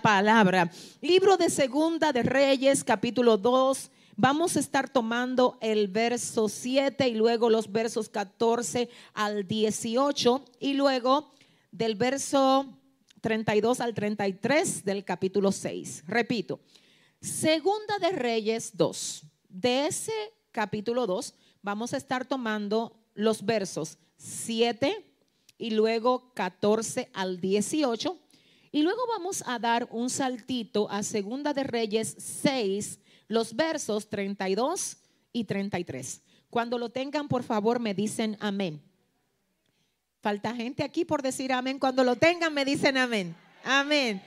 palabra. Libro de Segunda de Reyes, capítulo 2. Vamos a estar tomando el verso 7 y luego los versos 14 al 18 y luego del verso 32 al 33 del capítulo 6. Repito, Segunda de Reyes 2. De ese capítulo 2 vamos a estar tomando los versos 7 y luego 14 al 18. Y luego vamos a dar un saltito a Segunda de Reyes 6, los versos 32 y 33. Cuando lo tengan, por favor, me dicen amén. Falta gente aquí por decir amén. Cuando lo tengan, me dicen amén. Amén.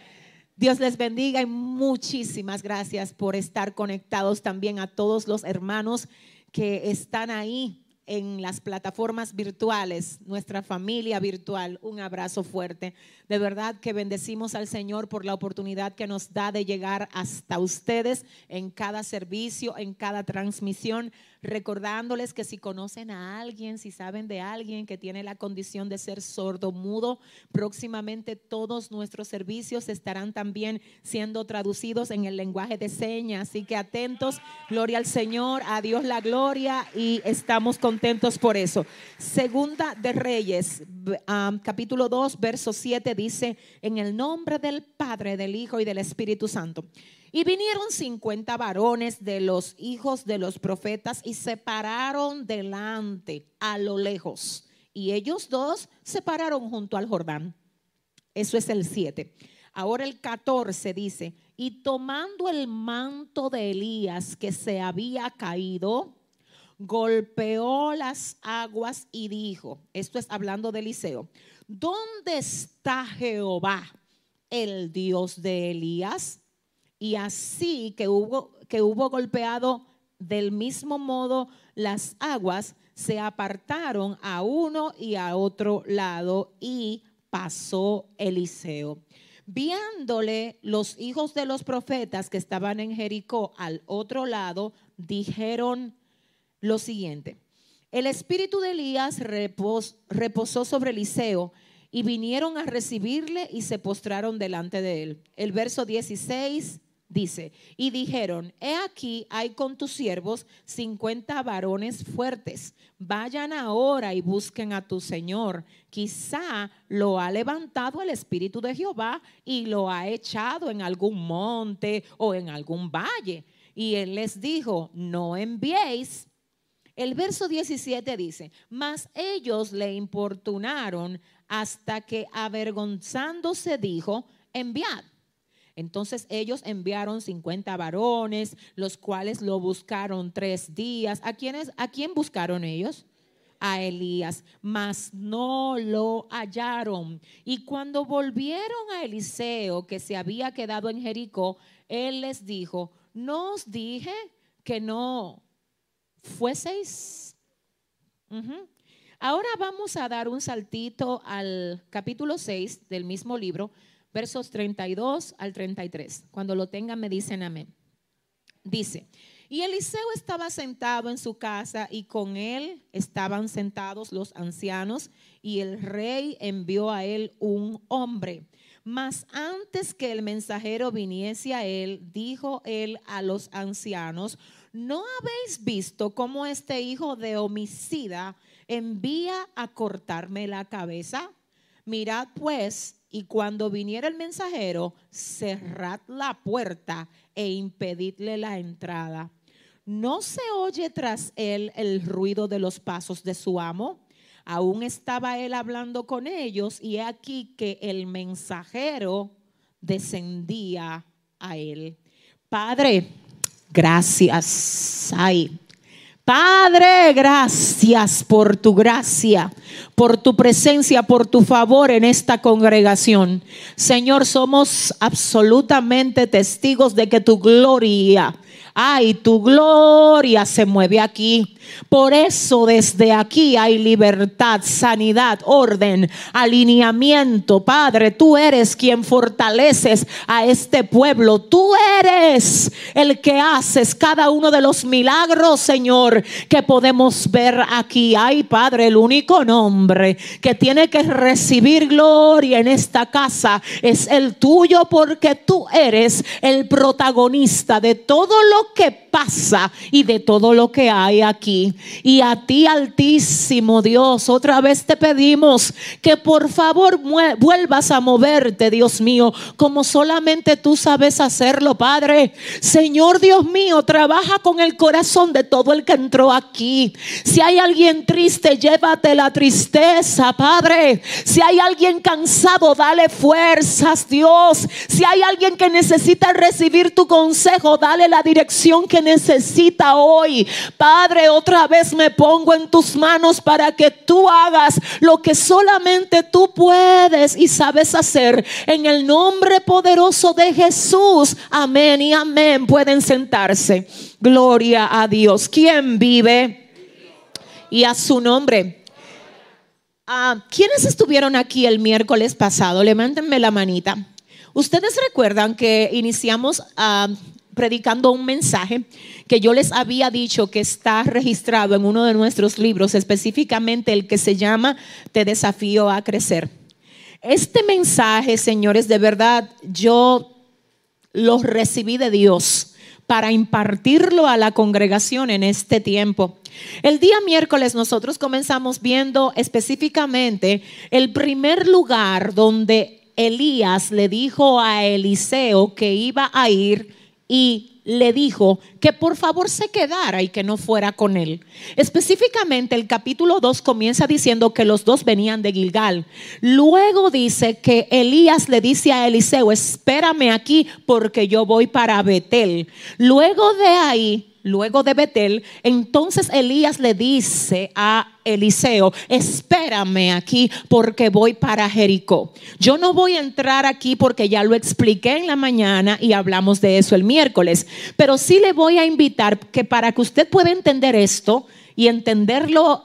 Dios les bendiga y muchísimas gracias por estar conectados también a todos los hermanos que están ahí en las plataformas virtuales, nuestra familia virtual, un abrazo fuerte. De verdad que bendecimos al Señor por la oportunidad que nos da de llegar hasta ustedes en cada servicio, en cada transmisión recordándoles que si conocen a alguien, si saben de alguien que tiene la condición de ser sordo mudo, próximamente todos nuestros servicios estarán también siendo traducidos en el lenguaje de señas. Así que atentos, gloria al Señor, a Dios la gloria y estamos contentos por eso. Segunda de Reyes, capítulo 2, verso 7 dice, en el nombre del Padre, del Hijo y del Espíritu Santo. Y vinieron cincuenta varones de los hijos de los profetas y se pararon delante a lo lejos. Y ellos dos se pararon junto al Jordán. Eso es el 7. Ahora el 14 dice, y tomando el manto de Elías que se había caído, golpeó las aguas y dijo, esto es hablando de Eliseo, ¿dónde está Jehová, el Dios de Elías? Y así que hubo, que hubo golpeado del mismo modo las aguas, se apartaron a uno y a otro lado y pasó Eliseo. Viéndole los hijos de los profetas que estaban en Jericó al otro lado, dijeron lo siguiente. El espíritu de Elías reposó sobre Eliseo y vinieron a recibirle y se postraron delante de él. El verso 16 dice, y dijeron, he aquí hay con tus siervos cincuenta varones fuertes, vayan ahora y busquen a tu Señor. Quizá lo ha levantado el Espíritu de Jehová y lo ha echado en algún monte o en algún valle. Y él les dijo, no enviéis. El verso 17 dice, mas ellos le importunaron hasta que avergonzándose dijo, enviad. Entonces ellos enviaron 50 varones, los cuales lo buscaron tres días. ¿A, quiénes, ¿A quién buscaron ellos? a Elías, mas no lo hallaron. Y cuando volvieron a Eliseo, que se había quedado en Jericó, él les dijo, ¿no os dije que no fueseis? Ahora vamos a dar un saltito al capítulo 6 del mismo libro, versos 32 al 33. Cuando lo tengan me dicen amén. Dice, y Eliseo estaba sentado en su casa y con él estaban sentados los ancianos y el rey envió a él un hombre. Mas antes que el mensajero viniese a él, dijo él a los ancianos, ¿no habéis visto cómo este hijo de homicida envía a cortarme la cabeza? Mirad pues y cuando viniera el mensajero, cerrad la puerta e impedidle la entrada. ¿No se oye tras él el ruido de los pasos de su amo? Aún estaba él hablando con ellos y he aquí que el mensajero descendía a él. Padre, gracias. Ay, Padre, gracias por tu gracia, por tu presencia, por tu favor en esta congregación. Señor, somos absolutamente testigos de que tu gloria Ay, tu gloria se mueve aquí. Por eso desde aquí hay libertad, sanidad, orden, alineamiento. Padre, tú eres quien fortaleces a este pueblo. Tú eres el que haces cada uno de los milagros, Señor, que podemos ver aquí. Ay, Padre, el único nombre que tiene que recibir gloria en esta casa es el tuyo porque tú eres el protagonista de todo lo que pasa y de todo lo que hay aquí. Y a ti, Altísimo Dios, otra vez te pedimos que por favor vuelvas a moverte, Dios mío, como solamente tú sabes hacerlo, Padre. Señor Dios mío, trabaja con el corazón de todo el que entró aquí. Si hay alguien triste, llévate la tristeza, Padre. Si hay alguien cansado, dale fuerzas, Dios. Si hay alguien que necesita recibir tu consejo, dale la dirección que necesita hoy. Padre, otra vez me pongo en tus manos para que tú hagas lo que solamente tú puedes y sabes hacer. En el nombre poderoso de Jesús. Amén y amén. Pueden sentarse. Gloria a Dios. ¿Quién vive? Y a su nombre. Ah, ¿Quiénes estuvieron aquí el miércoles pasado? Levántenme la manita. Ustedes recuerdan que iniciamos uh, predicando un mensaje que yo les había dicho que está registrado en uno de nuestros libros, específicamente el que se llama Te desafío a crecer. Este mensaje, señores, de verdad, yo lo recibí de Dios para impartirlo a la congregación en este tiempo. El día miércoles nosotros comenzamos viendo específicamente el primer lugar donde Elías le dijo a Eliseo que iba a ir y le dijo que por favor se quedara y que no fuera con él. Específicamente el capítulo 2 comienza diciendo que los dos venían de Gilgal. Luego dice que Elías le dice a Eliseo, espérame aquí porque yo voy para Betel. Luego de ahí luego de Betel, entonces Elías le dice a Eliseo, espérame aquí porque voy para Jericó. Yo no voy a entrar aquí porque ya lo expliqué en la mañana y hablamos de eso el miércoles, pero sí le voy a invitar que para que usted pueda entender esto y entenderlo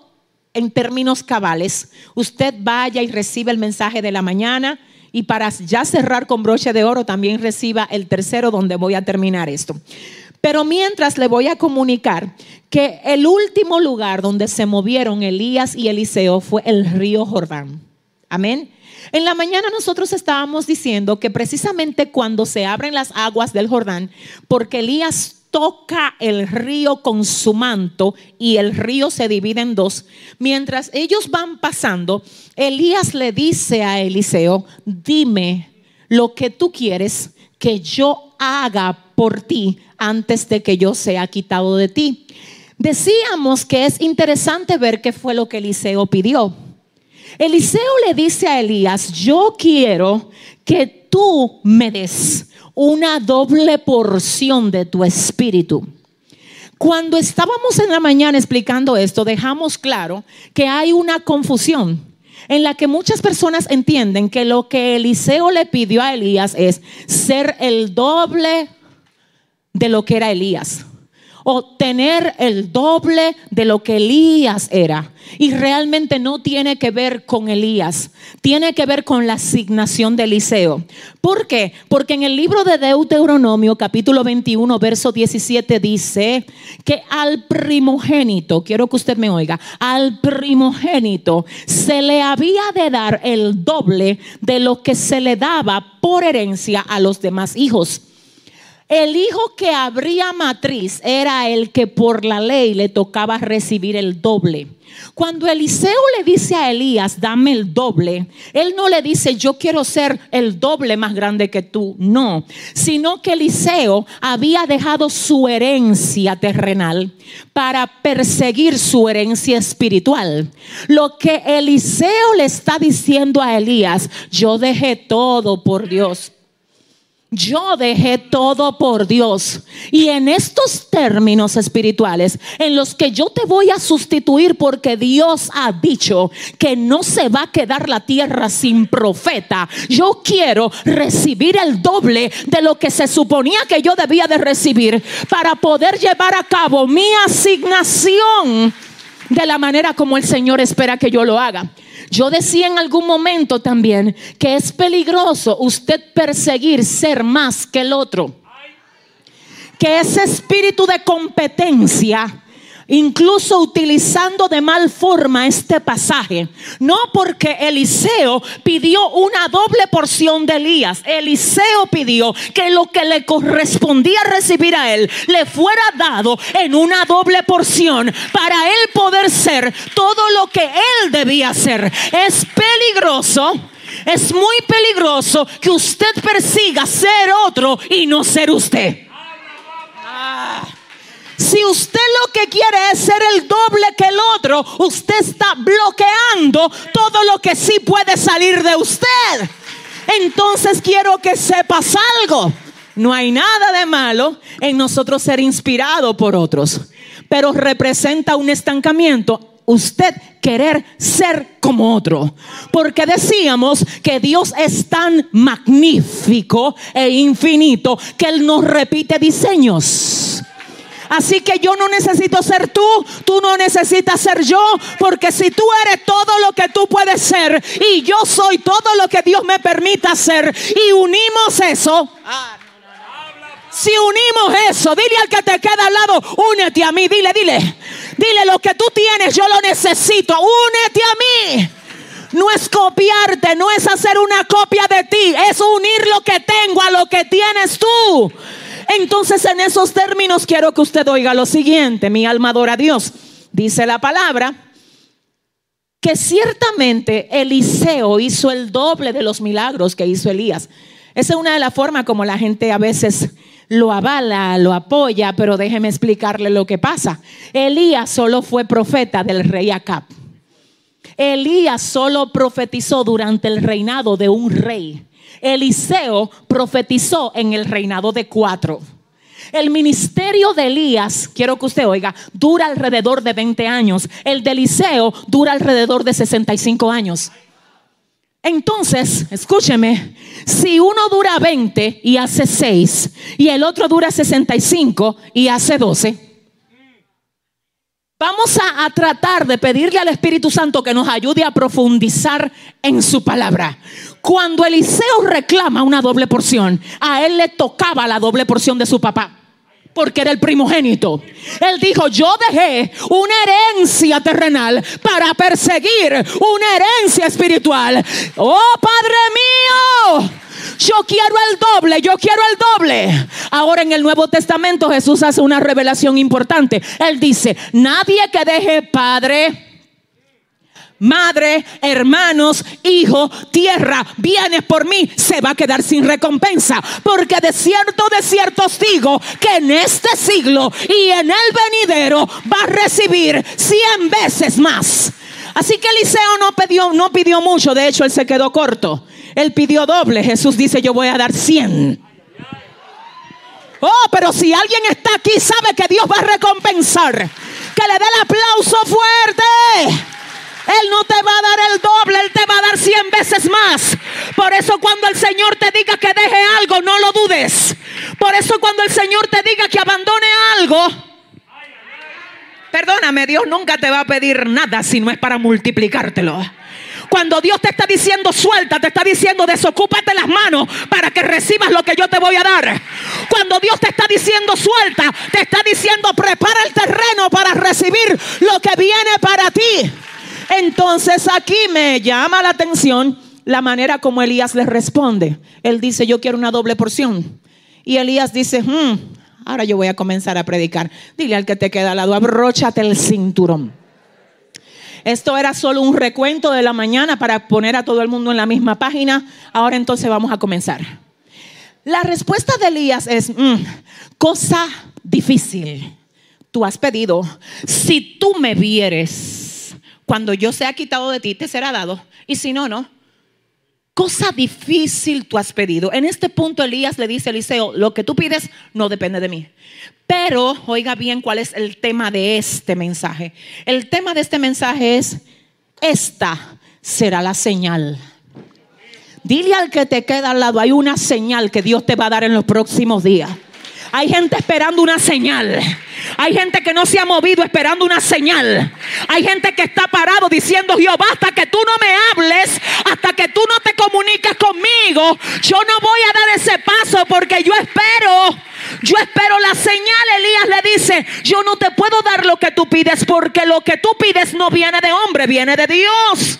en términos cabales, usted vaya y reciba el mensaje de la mañana y para ya cerrar con broche de oro también reciba el tercero donde voy a terminar esto. Pero mientras le voy a comunicar que el último lugar donde se movieron Elías y Eliseo fue el río Jordán. Amén. En la mañana nosotros estábamos diciendo que precisamente cuando se abren las aguas del Jordán, porque Elías toca el río con su manto y el río se divide en dos. Mientras ellos van pasando, Elías le dice a Eliseo, dime lo que tú quieres que yo haga por ti antes de que yo sea quitado de ti. Decíamos que es interesante ver qué fue lo que Eliseo pidió. Eliseo le dice a Elías, yo quiero que tú me des una doble porción de tu espíritu. Cuando estábamos en la mañana explicando esto, dejamos claro que hay una confusión en la que muchas personas entienden que lo que Eliseo le pidió a Elías es ser el doble de lo que era Elías o tener el doble de lo que Elías era. Y realmente no tiene que ver con Elías, tiene que ver con la asignación de Eliseo. ¿Por qué? Porque en el libro de Deuteronomio capítulo 21, verso 17 dice que al primogénito, quiero que usted me oiga, al primogénito se le había de dar el doble de lo que se le daba por herencia a los demás hijos. El hijo que abría matriz era el que por la ley le tocaba recibir el doble. Cuando Eliseo le dice a Elías, dame el doble, él no le dice, yo quiero ser el doble más grande que tú, no, sino que Eliseo había dejado su herencia terrenal para perseguir su herencia espiritual. Lo que Eliseo le está diciendo a Elías, yo dejé todo por Dios Yo dejé todo por Dios. Y en estos términos espirituales, en los que yo te voy a sustituir porque Dios ha dicho que no se va a quedar la tierra sin profeta, yo quiero recibir el doble de lo que se suponía que yo debía de recibir para poder llevar a cabo mi asignación de la manera como el Señor espera que yo lo haga. Yo decía en algún momento también que es peligroso usted perseguir ser más que el otro. Que ese espíritu de competencia incluso utilizando de mal forma este pasaje. No porque Eliseo pidió una doble porción de Elías. Eliseo pidió que lo que le correspondía recibir a él le fuera dado en una doble porción para él poder ser todo lo que él debía ser. Es peligroso. Es muy peligroso que usted persiga ser otro y no ser usted. Si usted lo que quiere es ser el doble que el otro, usted está bloqueando todo lo que sí puede salir de usted. Entonces quiero que sepas algo. No hay nada de malo en nosotros ser inspirado por otros, pero representa un estancamiento usted querer ser como otro. Porque decíamos que Dios es tan magnífico e infinito que Él nos repite diseños. Así que yo no necesito ser tú, tú no necesitas ser yo, porque si tú eres todo lo que tú puedes ser y yo soy todo lo que Dios me permita ser y unimos eso. Si unimos eso, dile al que te queda al lado, únete a mí, dile, dile, dile lo que tú tienes, yo lo necesito, únete a mí. No es copiarte, no es hacer una copia de ti, es unir lo que tengo a lo que tienes tú. Entonces en esos términos quiero que usted oiga lo siguiente, mi alma adora a Dios. Dice la palabra que ciertamente Eliseo hizo el doble de los milagros que hizo Elías. Esa es una de las formas como la gente a veces lo avala, lo apoya, pero déjeme explicarle lo que pasa. Elías solo fue profeta del rey Acab. Elías solo profetizó durante el reinado de un rey. Eliseo profetizó en el reinado de cuatro. El ministerio de Elías, quiero que usted oiga, dura alrededor de 20 años. El de Eliseo dura alrededor de 65 años. Entonces, escúcheme, si uno dura 20 y hace 6 y el otro dura 65 y hace 12, Vamos a, tratar de pedirle al Espíritu Santo que nos ayude a profundizar en su palabra. Cuando Eliseo reclama una doble porción, a él le tocaba la doble porción de su papá porque era el primogénito. Él dijo, yo dejé una herencia terrenal para perseguir una herencia espiritual. Oh Padre mío, yo quiero el doble, yo quiero el doble. Ahora en el Nuevo Testamento Jesús hace una revelación importante. Él dice, nadie que deje padre madre, hermanos, hijo, tierra, vienes por mí, se va a quedar sin recompensa. Porque de cierto, de cierto os digo que en este siglo y en el venidero va a recibir cien veces más. Así que Eliseo no pidió, no pidió mucho, de hecho él se quedó corto. Él pidió doble. Jesús dice, yo voy a dar cien. Oh, pero si alguien está aquí, sabe que Dios va a recompensar. Que le dé el aplauso fuerte. Él no te va a dar el doble, Él te va a dar cien veces más. Por eso cuando el Señor te diga que deje algo, no lo dudes. Por eso cuando el Señor te diga que abandone algo, perdóname, Dios nunca te va a pedir nada si no es para multiplicártelo. Cuando Dios te está diciendo suelta, te está diciendo desocúpate las manos para que recibas lo que yo te voy a dar. Cuando Dios te está diciendo suelta, te está diciendo prepara el terreno para recibir lo que viene para ti. Entonces aquí me llama la atención la manera como Elías le responde. Él dice, yo quiero una doble porción. Y Elías dice, hmm, ahora yo voy a comenzar a predicar. Dile al que te queda al lado, abróchate el cinturón. Esto era solo un recuento de la mañana para poner a todo el mundo en la misma página. Ahora entonces vamos a comenzar. La respuesta de Elías es, mm, cosa difícil. Tú has pedido, si tú me vieres, cuando yo sea quitado de ti, te será dado. Y si no, no. cosa difícil tú has pedido. En este punto Elías le dice a Eliseo, lo que tú pides no depende de mí. Pero oiga bien cuál es el tema de este mensaje. El tema de este mensaje es, esta será la señal. Dile al que te queda al lado, hay una señal que Dios te va a dar en los próximos días. Hay gente esperando una señal. Hay gente que no se ha movido esperando una señal. Hay gente que está parado diciendo, Jehová, hasta que tú no me hables, hasta que tú no te comuniques conmigo, yo no voy a dar ese paso porque yo espero. Yo espero la señal. Elías le dice, yo no te puedo dar lo que tú pides porque lo que tú pides no viene de hombre, viene de Dios.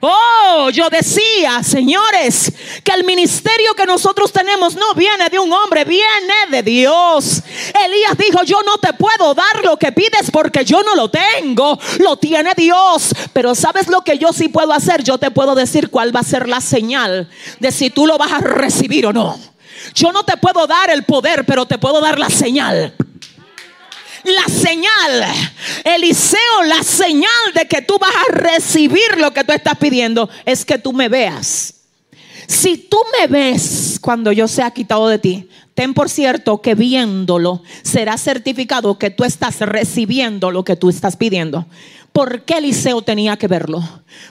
Oh, yo decía, señores, que el ministerio que nosotros tenemos no viene de un hombre, viene de Dios. Elías dijo, yo no te puedo dar lo que pides porque yo no lo tengo, lo tiene Dios. Pero ¿sabes lo que yo sí puedo hacer? Yo te puedo decir cuál va a ser la señal de si tú lo vas a recibir o no. Yo no te puedo dar el poder, pero te puedo dar la señal la señal, Eliseo, la señal de que tú vas a recibir lo que tú estás pidiendo es que tú me veas. Si tú me ves cuando yo sea quitado de ti, ten por cierto que viéndolo será certificado que tú estás recibiendo lo que tú estás pidiendo. ¿Por qué Eliseo tenía que verlo?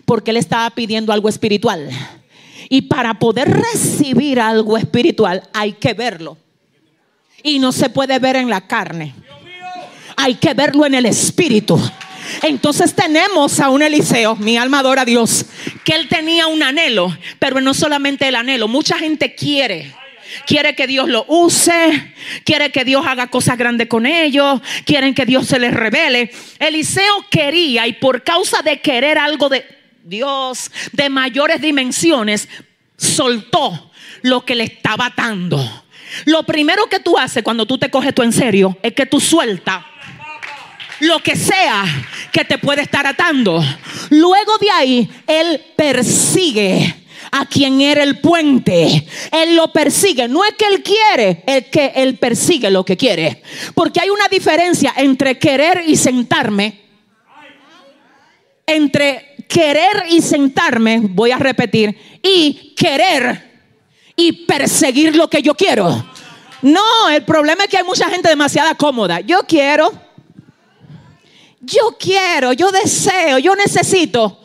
Porque él estaba pidiendo algo espiritual. Y para poder recibir algo espiritual hay que verlo. Y no se puede ver en la carne hay que verlo en el espíritu. Entonces tenemos a un Eliseo, mi alma adora a Dios, que él tenía un anhelo, pero no solamente el anhelo, mucha gente quiere. Quiere que Dios lo use, quiere que Dios haga cosas grandes con ellos, quieren que Dios se les revele. Eliseo quería y por causa de querer algo de Dios de mayores dimensiones, soltó lo que le estaba atando. Lo primero que tú haces cuando tú te coges tú en serio es que tú sueltas lo que sea que te puede estar atando. Luego de ahí, Él persigue a quien era el puente. Él lo persigue. No es que Él quiere, es que Él persigue lo que quiere. Porque hay una diferencia entre querer y sentarme. Entre querer y sentarme, voy a repetir, y querer y perseguir lo que yo quiero. No, el problema es que hay mucha gente demasiado cómoda. Yo quiero yo quiero, yo deseo, yo necesito.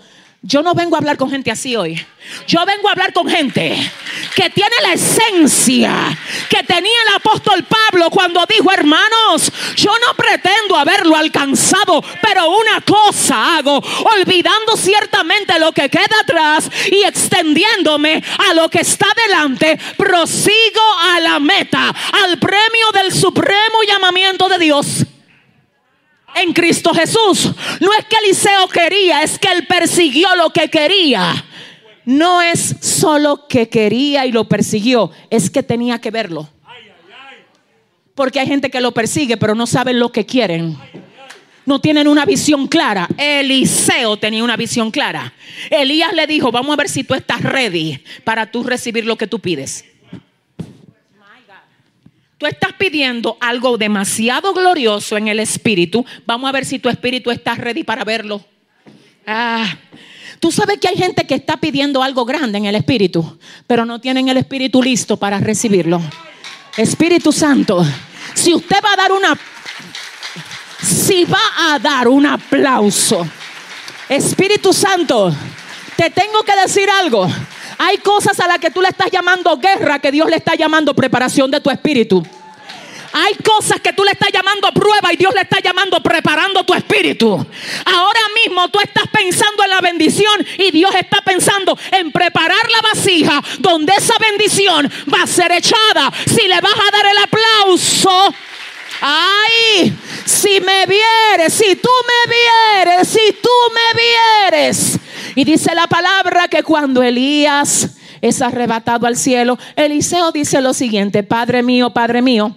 Yo no vengo a hablar con gente así hoy. Yo vengo a hablar con gente que tiene la esencia que tenía el apóstol Pablo cuando dijo, hermanos, yo no pretendo haberlo alcanzado, pero una cosa hago, olvidando ciertamente lo que queda atrás y extendiéndome a lo que está delante, prosigo a la meta, al premio del supremo llamamiento de Dios en Cristo Jesús. No es que Eliseo quería, es que él persiguió lo que quería. No es solo que quería y lo persiguió, es que tenía que verlo. Porque hay gente que lo persigue, pero no saben lo que quieren. No tienen una visión clara. Eliseo tenía una visión clara. Elías le dijo, vamos a ver si tú estás ready para tú recibir lo que tú pides. Tú estás pidiendo algo demasiado glorioso en el espíritu. Vamos a ver si tu espíritu está ready para verlo. Ah, tú sabes que hay gente que está pidiendo algo grande en el espíritu, pero no tienen el espíritu listo para recibirlo. Espíritu Santo, si usted va a dar una, si va a dar un aplauso, Espíritu Santo, te tengo que decir algo. Hay cosas a las que tú le estás llamando guerra que Dios le está llamando preparación de tu espíritu. Hay cosas que tú le estás llamando prueba y Dios le está llamando preparando tu espíritu. Ahora mismo tú estás pensando en la bendición y Dios está pensando en preparar la vasija donde esa bendición va a ser echada. Si le vas a dar el aplauso, ay, si me vieres, si tú me vieres, si tú me vieres. Y dice la palabra que cuando Elías es arrebatado al cielo, Eliseo dice lo siguiente, Padre mío, Padre mío,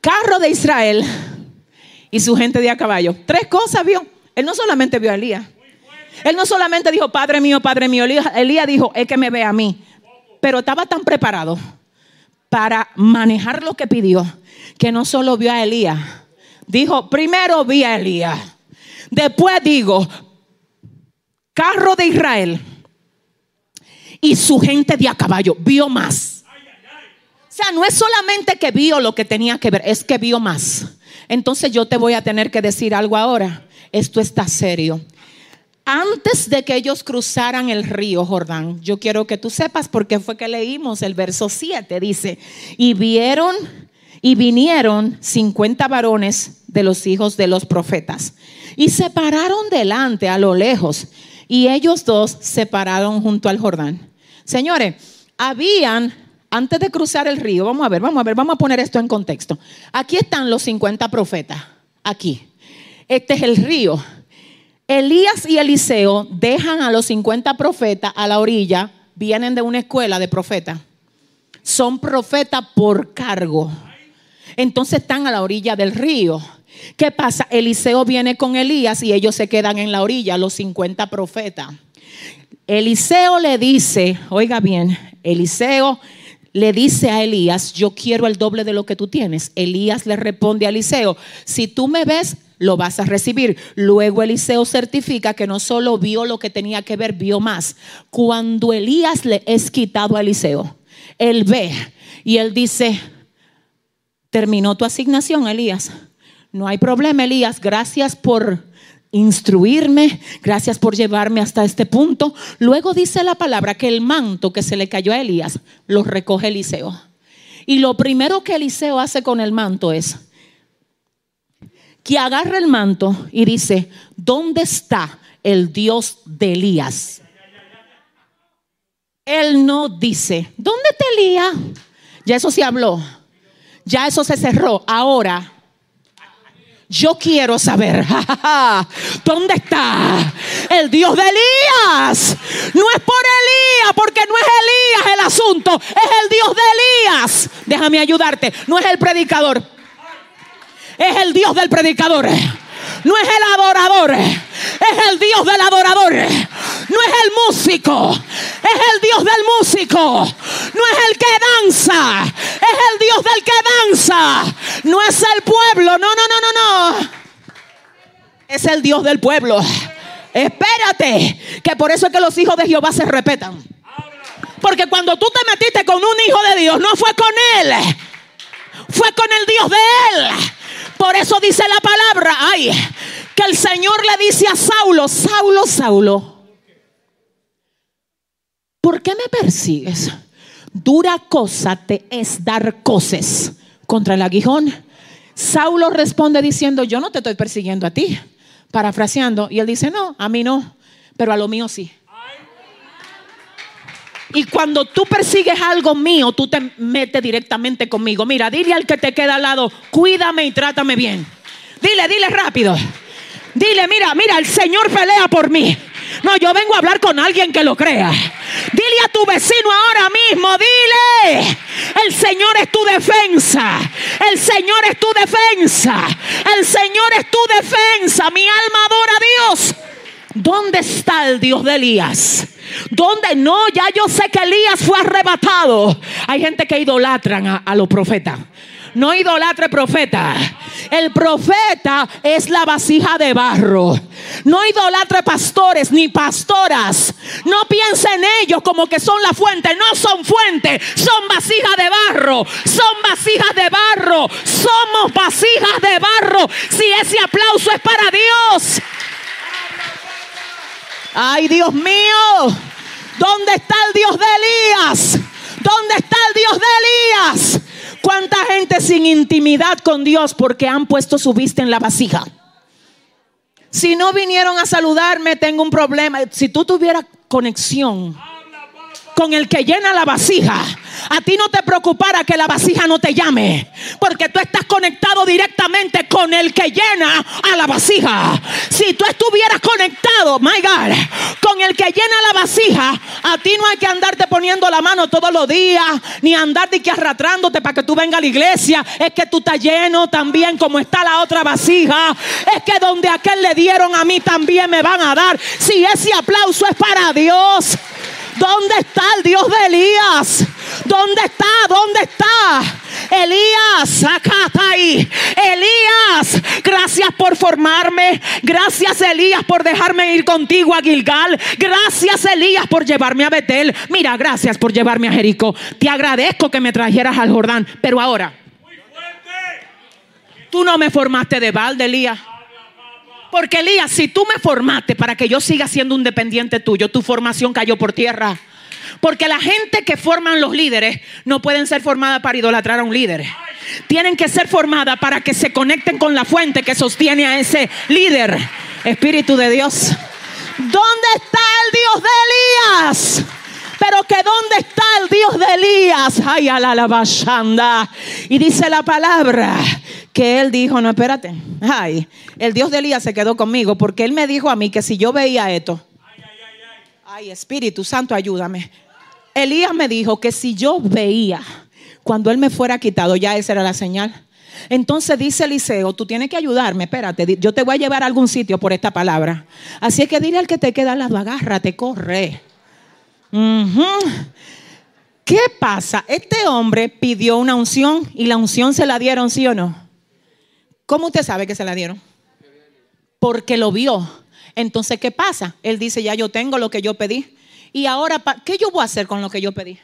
carro de Israel y su gente de a caballo. Tres cosas vio. Él no solamente vio a Elías. Él no solamente dijo, Padre mío, Padre mío. Elías, dijo, es que me ve a mí. Pero estaba tan preparado para manejar lo que pidió que no solo vio a Elías. Dijo, primero vi a Elías. Después digo, carro de Israel y su gente de a caballo. Vio más. O sea, no es solamente que vio lo que tenía que ver, es que vio más. Entonces yo te voy a tener que decir algo ahora. Esto está serio. Antes de que ellos cruzaran el río Jordán, yo quiero que tú sepas porque fue que leímos el verso 7, dice, y vieron y vinieron 50 varones de los hijos de los profetas y se pararon delante a lo lejos y ellos dos se pararon junto al Jordán. Señores, habían, antes de cruzar el río, vamos a ver, vamos a ver, vamos a poner esto en contexto. Aquí están los 50 profetas, aquí. Este es el río. Elías y Eliseo dejan a los 50 profetas a la orilla, vienen de una escuela de profetas. Son profetas por cargo. Entonces están a la orilla del río. ¿Qué pasa? Eliseo viene con Elías y ellos se quedan en la orilla, los 50 profetas. Eliseo le dice, oiga bien, Eliseo le dice a Elías, yo quiero el doble de lo que tú tienes. Elías le responde a Eliseo, si tú me ves, lo vas a recibir. Luego Eliseo certifica que no solo vio lo que tenía que ver, vio más. Cuando Elías le es quitado a Eliseo, él ve y él dice, terminó tu asignación, Elías. No hay problema, Elías. Gracias por instruirme, gracias por llevarme hasta este punto. Luego dice la palabra que el manto que se le cayó a Elías lo recoge Eliseo. Y lo primero que Eliseo hace con el manto es que agarra el manto y dice, ¿dónde está el Dios de Elías? Él no dice, ¿dónde está Elías? Ya eso se habló, ya eso se cerró. Ahora yo quiero saber, ¿dónde está el Dios de Elías? No es por Elías, porque no es Elías el asunto, es el Dios de Elías. Déjame ayudarte, no es el predicador, es el Dios del predicador. No es el adorador, es el Dios del adorador. No es el músico, es el Dios del músico. No es el que danza, es el Dios del que danza. No es el pueblo, no, no, no, no, no. Es el Dios del pueblo. Espérate, que por eso es que los hijos de Jehová se respetan. Porque cuando tú te metiste con un hijo de Dios, no fue con él, fue con el Dios de él. Por eso dice la palabra, ay, que el Señor le dice a Saulo, Saulo, Saulo, ¿por qué me persigues? Dura cosa te es dar cosas contra el aguijón. Saulo responde diciendo, yo no te estoy persiguiendo a ti, parafraseando. Y él dice, no, a mí no, pero a lo mío sí. Y cuando tú persigues algo mío, tú te metes directamente conmigo. Mira, dile al que te queda al lado, cuídame y trátame bien. Dile, dile rápido. Dile, mira, mira, el Señor pelea por mí. No, yo vengo a hablar con alguien que lo crea. Dile a tu vecino ahora mismo, dile, el Señor es tu defensa. El Señor es tu defensa. El Señor es tu defensa. Mi alma adora a Dios. ¿Dónde está el Dios de Elías? ¿Dónde? No, ya yo sé que Elías fue arrebatado. Hay gente que idolatran a, los profetas. No idolatre profeta. El profeta es la vasija de barro. No idolatre pastores ni pastoras. No piense en ellos como que son la fuente. No son fuente. Son vasijas de barro. Son vasijas de barro. Somos vasijas de barro. Si ese aplauso es para Dios. Ay, Dios mío, ¿dónde está el Dios de Elías? ¿Dónde está el Dios de Elías? ¿Cuánta gente sin intimidad con Dios porque han puesto su vista en la vasija? Si no vinieron a saludarme, tengo un problema. Si tú tuvieras conexión con el que llena la vasija, a ti no te preocupara que la vasija no te llame, porque tú estás conectado directamente con el que llena a la vasija. Si tú estuvieras conectado, my God, con el que llena la vasija, a ti no hay que andarte poniendo la mano todos los días, ni andarte que arrastrándote para que tú vengas a la iglesia. Es que tú estás lleno también como está la otra vasija. Es que donde aquel le dieron a mí también me van a dar. Si ese aplauso es para Dios. ¿Dónde está el Dios de Elías? ¿Dónde está? ¿Dónde está? Elías, acá ahí. Elías, gracias por formarme. Gracias, Elías, por dejarme ir contigo a Gilgal. Gracias, Elías, por llevarme a Betel. Mira, gracias por llevarme a Jericó. Te agradezco que me trajeras al Jordán. Pero ahora, tú no me formaste de balde, Elías. Porque Elías, si tú me formaste para que yo siga siendo un dependiente tuyo, tu formación cayó por tierra. Porque la gente que forman los líderes no pueden ser formada para idolatrar a un líder. Tienen que ser formadas para que se conecten con la fuente que sostiene a ese líder. Espíritu de Dios. ¿Dónde está el Dios de Elías? Pero que dónde está el Dios de Elías. Ay, a la bashanda. Y dice la palabra que él dijo, no, espérate. Ay, el Dios de Elías se quedó conmigo porque él me dijo a mí que si yo veía esto, ay, Espíritu Santo, ayúdame. Elías me dijo que si yo veía cuando él me fuera quitado, ya esa era la señal. Entonces dice Eliseo, tú tienes que ayudarme, espérate, yo te voy a llevar a algún sitio por esta palabra. Así es que dile al que te queda al lado, agárrate, corre. ¿Qué pasa? Este hombre pidió una unción y la unción se la dieron, ¿sí o no? ¿Cómo usted sabe que se la dieron? Porque lo vio. Entonces, ¿qué pasa? Él dice, ya yo tengo lo que yo pedí. Y ahora, ¿qué yo voy a hacer con lo que yo pedí?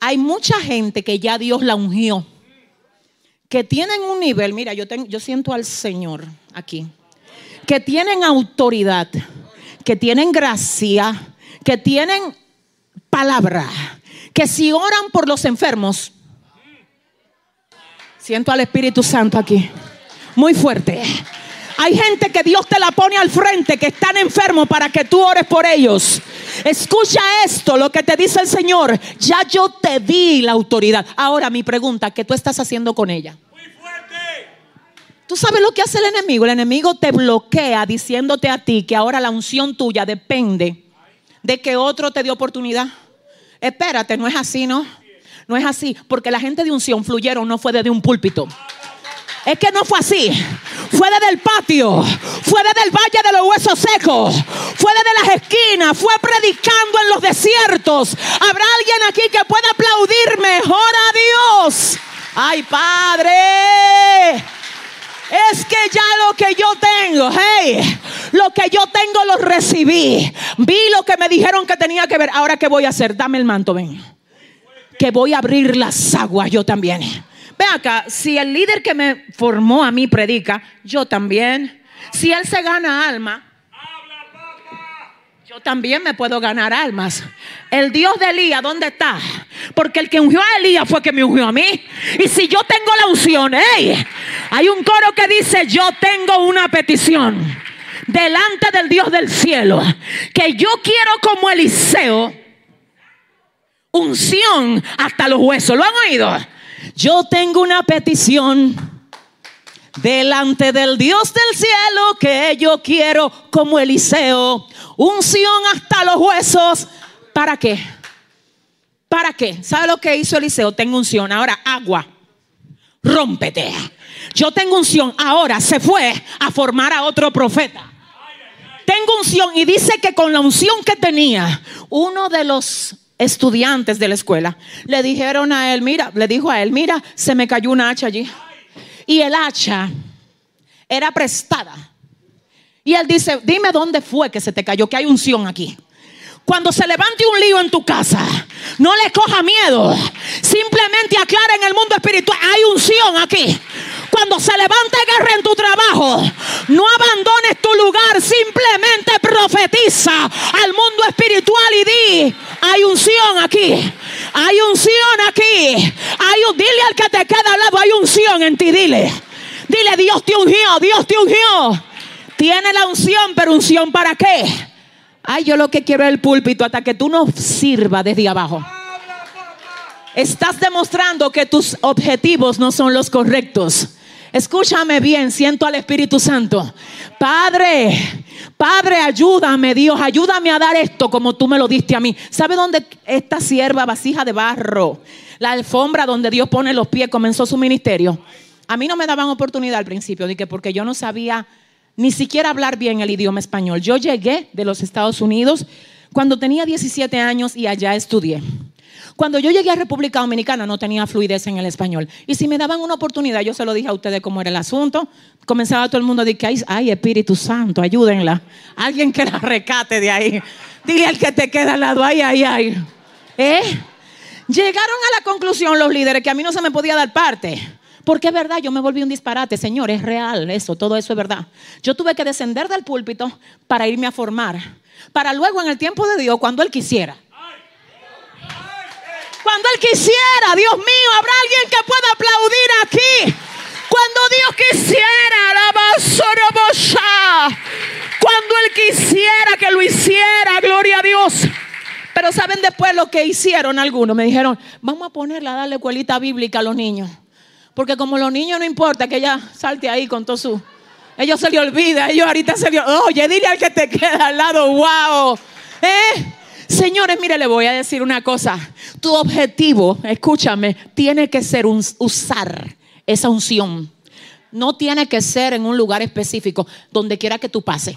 Hay mucha gente que ya Dios la ungió, que tienen un nivel, mira, yo, tengo, yo siento al Señor aquí, que tienen autoridad, que tienen gracia, que tienen palabra, que si oran por los enfermos, siento al Espíritu Santo aquí, muy fuerte. Hay gente que Dios te la pone al frente, que están enfermos para que tú ores por ellos. Escucha esto, lo que te dice el Señor. Ya yo te di la autoridad. Ahora mi pregunta, ¿qué tú estás haciendo con ella? ¿Tú sabes lo que hace el enemigo? El enemigo te bloquea diciéndote a ti que ahora la unción tuya depende de que otro te dé oportunidad. Espérate, no es así, ¿no? No es así, porque la gente de unción fluyeron, no fue desde un púlpito. Es que no fue así. Fue desde el patio. Fue desde el valle de los huesos secos. Fue desde las esquinas. Fue predicando en los desiertos. ¿Habrá alguien aquí que pueda aplaudir mejor a Dios? Ay, Padre. Es que ya lo que yo tengo, hey, lo que yo tengo lo recibí. Vi lo que me dijeron que tenía que ver. Ahora, ¿qué voy a hacer? Dame el manto, ven. Que voy a abrir las aguas yo también. Ve acá, si el líder que me formó a mí predica, yo también. Si él se gana alma, también me puedo ganar almas. El Dios de Elías, ¿dónde está? Porque el que ungió a Elías fue que me ungió a mí. Y si yo tengo la unción, hay un coro que dice, yo tengo una petición delante del Dios del cielo, que yo quiero como Eliseo, unción hasta los huesos. ¿Lo han oído? Yo tengo una petición delante del Dios del cielo que yo quiero como Eliseo. Unción hasta los huesos. ¿Para qué? ¿Para qué? ¿Sabe lo que hizo Eliseo? Tengo unción. Ahora agua. Rómpete. Yo tengo unción. Ahora se fue a formar a otro profeta. Tengo unción y dice que con la unción que tenía, uno de los estudiantes de la escuela le dijeron a él, mira, le dijo a él, mira, se me cayó una hacha allí. Y el hacha era prestada. Y él dice, dime dónde fue que se te cayó, que hay unción aquí. Cuando se levante un lío en tu casa, no le coja miedo. Simplemente aclara en el mundo espiritual, hay unción aquí. Cuando se levante guerra en tu trabajo, no abandones tu lugar, simplemente profetiza al mundo espiritual y di, hay unción aquí. Hay unción aquí. Hay un, dile al que te queda al lado, hay unción en ti, dile. Dile, Dios te ungió, Dios te ungió. Tiene la unción, pero unción para qué? Ay, yo lo que quiero es el púlpito hasta que tú no sirva desde abajo. Estás demostrando que tus objetivos no son los correctos. Escúchame bien, siento al Espíritu Santo. Padre, Padre, ayúdame, Dios, ayúdame a dar esto como tú me lo diste a mí. ¿Sabe dónde esta sierva vasija de barro, la alfombra donde Dios pone los pies, comenzó su ministerio? A mí no me daban oportunidad al principio, que porque yo no sabía ni siquiera hablar bien el idioma español. Yo llegué de los Estados Unidos cuando tenía 17 años y allá estudié. Cuando yo llegué a República Dominicana no tenía fluidez en el español. Y si me daban una oportunidad, yo se lo dije a ustedes cómo era el asunto. Comenzaba todo el mundo a decir, ay, Espíritu Santo, ayúdenla. Alguien que la recate de ahí. Dile al que te queda al lado, ay, ay, ay. ¿Eh? Llegaron a la conclusión los líderes que a mí no se me podía dar parte. Porque es verdad, yo me volví un disparate, Señor, es real eso, todo eso es verdad. Yo tuve que descender del púlpito para irme a formar, para luego en el tiempo de Dios, cuando Él quisiera, cuando Él quisiera, Dios mío, habrá alguien que pueda aplaudir aquí. Cuando Dios quisiera, la cuando Él quisiera que lo hiciera, gloria a Dios. Pero saben después lo que hicieron algunos. Me dijeron, vamos a ponerla a darle cuelita bíblica a los niños. Porque como los niños no importa que ella salte ahí con todo su... Ellos se le olvida, ellos ahorita se le... Oye, dile al que te queda al lado, wow. ¿Eh? Señores, mire, le voy a decir una cosa. Tu objetivo, escúchame, tiene que ser usar esa unción. No tiene que ser en un lugar específico, donde quiera que tú pases.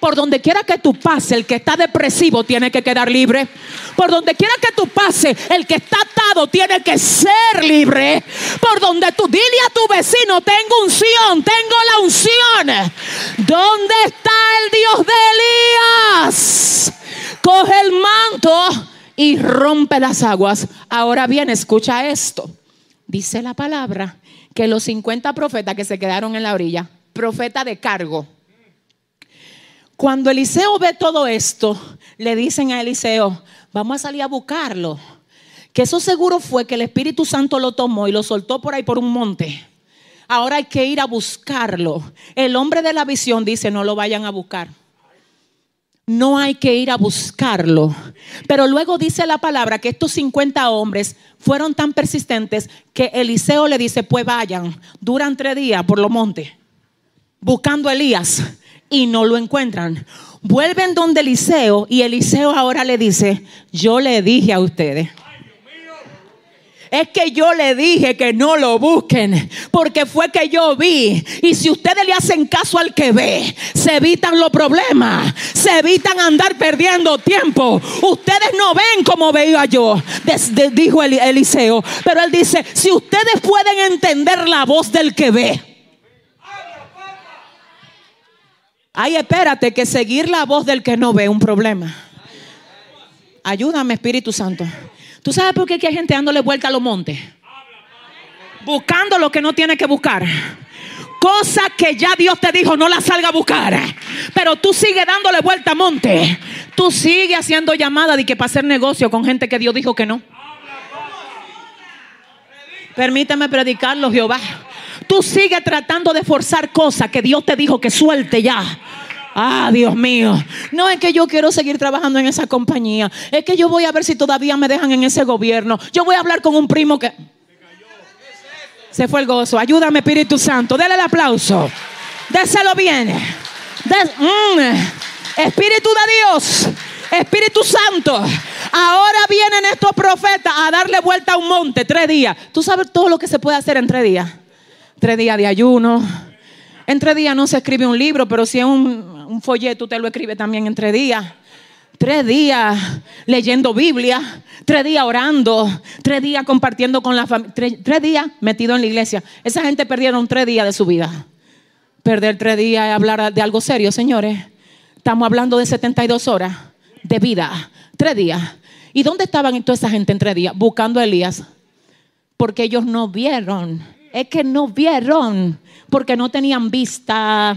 Por donde quiera que tú pases, el que está depresivo tiene que quedar libre. Por donde quiera que tú pases, el que está atado tiene que ser libre. Por donde tú dile a tu vecino, tengo unción, tengo la unción. ¿Dónde está el Dios de Elías? coge el manto y rompe las aguas. Ahora bien, escucha esto. Dice la palabra que los 50 profetas que se quedaron en la orilla, profeta de cargo. Cuando Eliseo ve todo esto, le dicen a Eliseo, vamos a salir a buscarlo. Que eso seguro fue que el Espíritu Santo lo tomó y lo soltó por ahí por un monte. Ahora hay que ir a buscarlo. El hombre de la visión dice, no lo vayan a buscar no hay que ir a buscarlo. Pero luego dice la palabra que estos 50 hombres fueron tan persistentes que Eliseo le dice, pues vayan, duran tres días por los montes, buscando a Elías y no lo encuentran. Vuelven donde Eliseo y Eliseo ahora le dice, yo le dije a ustedes es que yo le dije que no lo busquen, porque fue que yo vi. Y si ustedes le hacen caso al que ve, se evitan los problemas, se evitan andar perdiendo tiempo. Ustedes no ven como veía yo, dijo Eliseo. Pero él dice, si ustedes pueden entender la voz del que ve. Ay, espérate, que seguir la voz del que no ve un problema. Ayúdame, Espíritu Santo. ¿Tú sabes por qué hay gente dándole vuelta a los montes? Buscando lo que no tiene que buscar. Cosa que ya Dios te dijo, no la salga a buscar. Pero tú sigues dándole vuelta a monte. Tú sigues haciendo llamada de que para hacer negocio con gente que Dios dijo que no. Permítame predicarlo, Jehová. Tú sigues tratando de forzar cosas que Dios te dijo que suelte ya. Ah, Dios mío. No es que yo quiero seguir trabajando en esa compañía. Es que yo voy a ver si todavía me dejan en ese gobierno. Yo voy a hablar con un primo que... Se fue el gozo. Ayúdame, Espíritu Santo. Dele el aplauso. Déselo bien. Mm. Espíritu de Dios. Espíritu Santo. Ahora vienen estos profetas a darle vuelta a un monte. Tres días. Tú sabes todo lo que se puede hacer en tres días. Tres días de ayuno. En tres días no se escribe un libro, pero si es un, folleto usted lo escribe también en tres días. Tres días leyendo Biblia, tres días orando, tres días compartiendo con la familia, tres, días metido en la iglesia. Esa gente perdieron tres días de su vida. Perder tres días es hablar de algo serio, señores. Estamos hablando de 72 horas de vida, tres días. ¿Y dónde estaban toda esa gente en tres días? Buscando a Elías. Porque ellos no vieron. Es que no vieron. Porque no tenían vista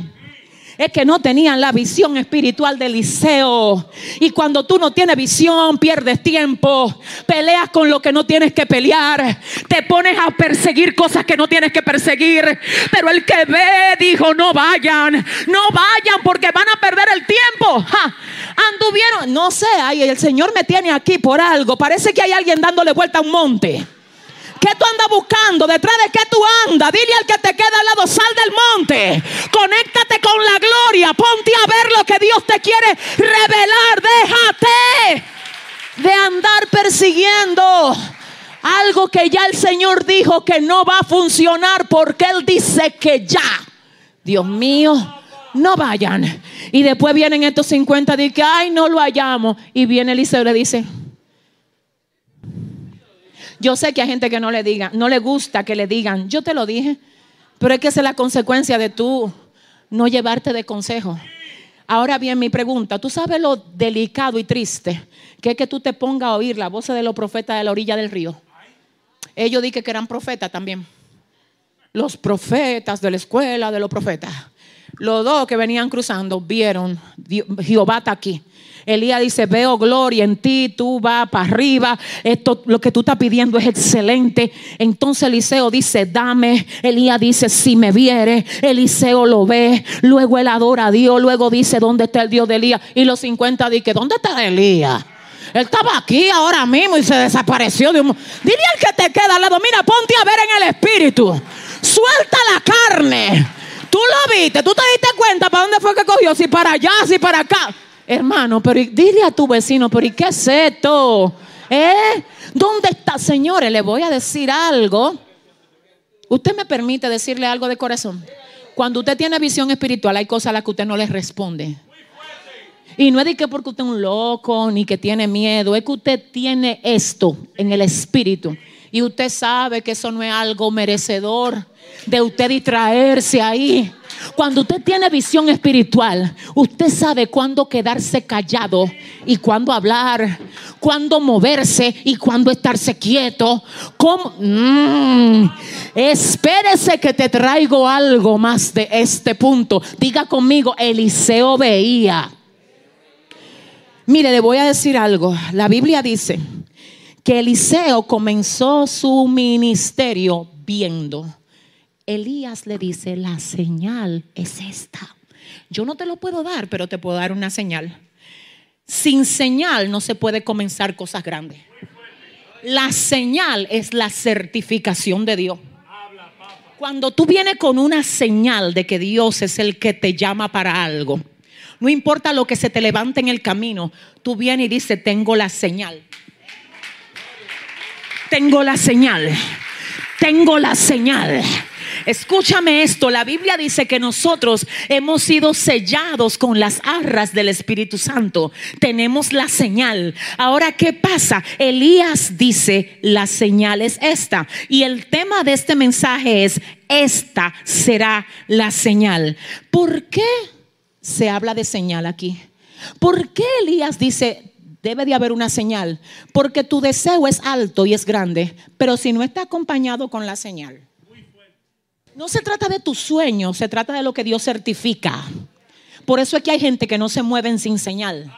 es que no tenían la visión espiritual de Eliseo. Y cuando tú no tienes visión, pierdes tiempo, peleas con lo que no tienes que pelear, te pones a perseguir cosas que no tienes que perseguir. Pero el que ve dijo, no vayan, no vayan porque van a perder el tiempo. Anduvieron, no sé, ay, el Señor me tiene aquí por algo. Parece que hay alguien dándole vuelta a un monte. ¿Qué tú andas buscando? ¿Detrás de qué tú andas? Dile al que te queda al lado, sal del monte. Conéctate con la gloria. Ponte a ver lo que Dios te quiere revelar. Déjate de andar persiguiendo algo que ya el Señor dijo que no va a funcionar porque Él dice que ya. Dios mío, no vayan. Y después vienen estos 50 y que, ay, no lo hallamos. Y viene Eliseo y le dice, Yo sé que hay gente que no le diga, no le gusta que le digan, yo te lo dije, pero es que esa es la consecuencia de tú no llevarte de consejo. Ahora bien, mi pregunta, ¿tú sabes lo delicado y triste que es que tú te pongas a oír la voz de los profetas de la orilla del río? Ellos dije que eran profetas también. Los profetas de la escuela de los profetas. Los dos que venían cruzando vieron, Jehová está aquí. Elías dice, veo gloria en ti, tú vas para arriba, esto lo que tú estás pidiendo es excelente. Entonces Eliseo dice, dame. Elías dice, si me viere, Eliseo lo ve. Luego él adora a Dios, luego dice, ¿dónde está el Dios de Elías? Y los 50 dice, ¿dónde está Elías? Él estaba aquí ahora mismo y se desapareció. De un... Dile al que te queda al lado, mira, ponte a ver en el espíritu. Suelta la carne. Tú lo viste, tú te diste cuenta para dónde fue que cogió, si para allá, si para acá. Hermano, pero dile a tu vecino, pero ¿y qué es esto? ¿Eh? ¿Dónde está, señores? Le voy a decir algo. Usted me permite decirle algo de corazón. Cuando usted tiene visión espiritual, hay cosas a las que usted no le responde. Y no es de que porque usted es un loco ni que tiene miedo, es que usted tiene esto en el espíritu. Y usted sabe que eso no es algo merecedor de usted distraerse ahí. Cuando usted tiene visión espiritual, usted sabe cuándo quedarse callado y cuándo hablar, cuándo moverse y cuándo estarse quieto. Mm, espérese que te traigo algo más de este punto. Diga conmigo, Eliseo veía. Mire, le voy a decir algo. La Biblia dice que Eliseo comenzó su ministerio viendo. Elías le dice, la señal es esta. Yo no te lo puedo dar, pero te puedo dar una señal. Sin señal no se puede comenzar cosas grandes. La señal es la certificación de Dios. Cuando tú vienes con una señal de que Dios es el que te llama para algo, no importa lo que se te levante en el camino, tú vienes y dices, tengo la señal. Tengo la señal. Tengo la señal. Escúchame esto, la Biblia dice que nosotros hemos sido sellados con las arras del Espíritu Santo. Tenemos la señal. Ahora, ¿qué pasa? Elías dice, la señal es esta. Y el tema de este mensaje es, esta será la señal. ¿Por qué se habla de señal aquí? ¿Por qué Elías dice, debe de haber una señal? Porque tu deseo es alto y es grande, pero si no está acompañado con la señal no se trata de tu sueño, se trata de lo que Dios certifica. Por eso es que hay gente que no se mueven sin señal.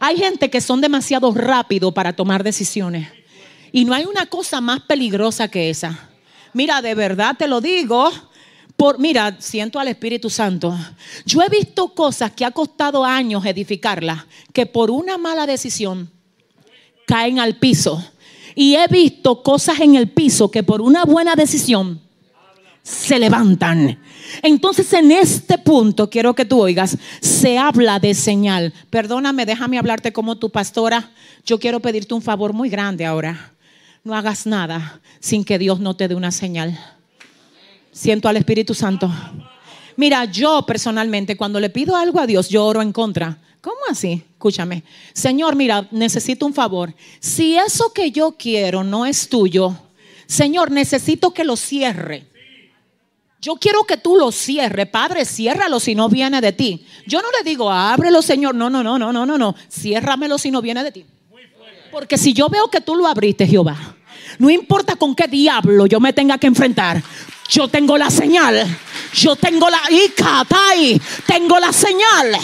Hay gente que son demasiado rápido para tomar decisiones. Y no hay una cosa más peligrosa que esa. Mira, de verdad te lo digo. Por, mira, siento al Espíritu Santo. Yo he visto cosas que ha costado años edificarlas, que por una mala decisión caen al piso. Y he visto cosas en el piso que por una buena decisión se levantan. Entonces en este punto quiero que tú oigas, se habla de señal. Perdóname, déjame hablarte como tu pastora. Yo quiero pedirte un favor muy grande ahora. No hagas nada sin que Dios no te dé una señal. Siento al Espíritu Santo. Mira, yo personalmente cuando le pido algo a Dios, yo oro en contra. ¿Cómo así? Escúchame. Señor, mira, necesito un favor. Si eso que yo quiero no es tuyo, Señor, necesito que lo cierre. Yo quiero que tú lo cierres, Padre, ciérralo si no viene de ti. Yo no le digo, ábrelo, Señor. No, no, no, no, no, no, no. Ciérramelo si no viene de ti. Porque si yo veo que tú lo abriste, Jehová, no importa con qué diablo yo me tenga que enfrentar, yo tengo la señal. Yo tengo la Icatai, tengo la señal.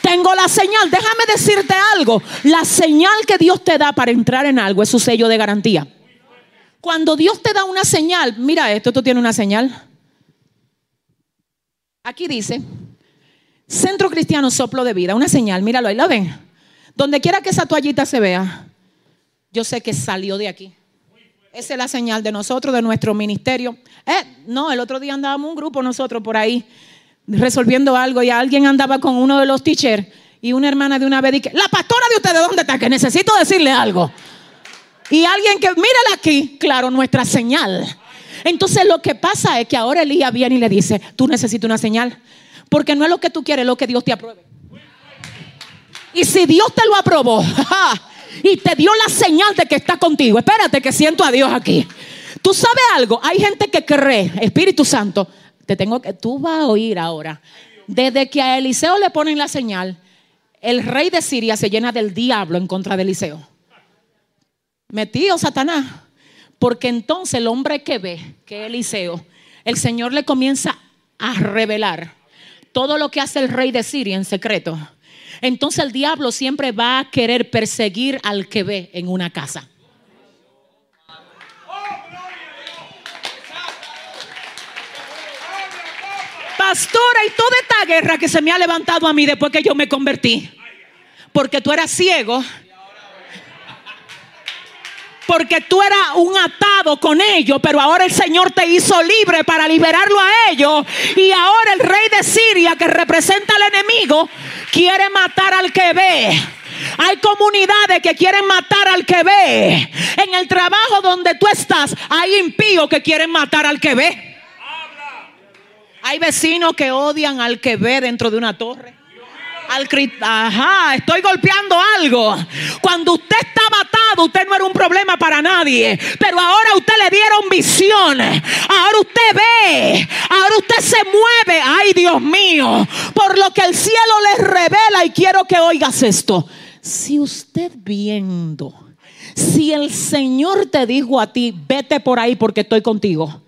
Tengo la señal. Déjame decirte algo. La señal que Dios te da para entrar en algo es su sello de garantía. Cuando Dios te da una señal, mira esto, tú tienes una señal. Aquí dice, Centro Cristiano Soplo de Vida, una señal, míralo ahí, ¿la ven? Donde quiera que esa toallita se vea, yo sé que salió de aquí. Esa es la señal de nosotros, de nuestro ministerio. Eh, no, el otro día andábamos un grupo nosotros por ahí resolviendo algo y alguien andaba con uno de los teachers y una hermana de una vez dije, la pastora de ustedes, ¿dónde está? Que necesito decirle algo. Y alguien que, mírala aquí, claro, nuestra señal entonces lo que pasa es que ahora Elías viene y le dice, tú necesitas una señal. Porque no es lo que tú quieres, es lo que Dios te apruebe. Y si Dios te lo aprobó, y te dio la señal de que está contigo. Espérate que siento a Dios aquí. Tú sabes algo, hay gente que cree, Espíritu Santo, te tengo que, tú vas a oír ahora. Desde que a Eliseo le ponen la señal, el rey de Siria se llena del diablo en contra de Eliseo. Metido Satanás. Porque entonces el hombre que ve, que es Eliseo, el Señor le comienza a revelar todo lo que hace el rey de Siria en secreto. Entonces el diablo siempre va a querer perseguir al que ve en una casa. Pastora, y toda esta guerra que se me ha levantado a mí después que yo me convertí. Porque tú eras ciego porque tú eras un atado con ellos, pero ahora el Señor te hizo libre para liberarlo a ellos. Y ahora el rey de Siria, que representa al enemigo, quiere matar al que ve. Hay comunidades que quieren matar al que ve. En el trabajo donde tú estás, hay impíos que quieren matar al que ve. Hay vecinos que odian al que ve dentro de una torre. Al Ajá, estoy golpeando algo. Cuando usted estaba atado, usted no era un problema para nadie. Pero ahora usted le dieron visión. Ahora usted ve. Ahora usted se mueve. Ay, Dios mío. Por lo que el cielo les revela. Y quiero que oigas esto. Si usted viendo, si el Señor te dijo a ti, vete por ahí porque estoy contigo.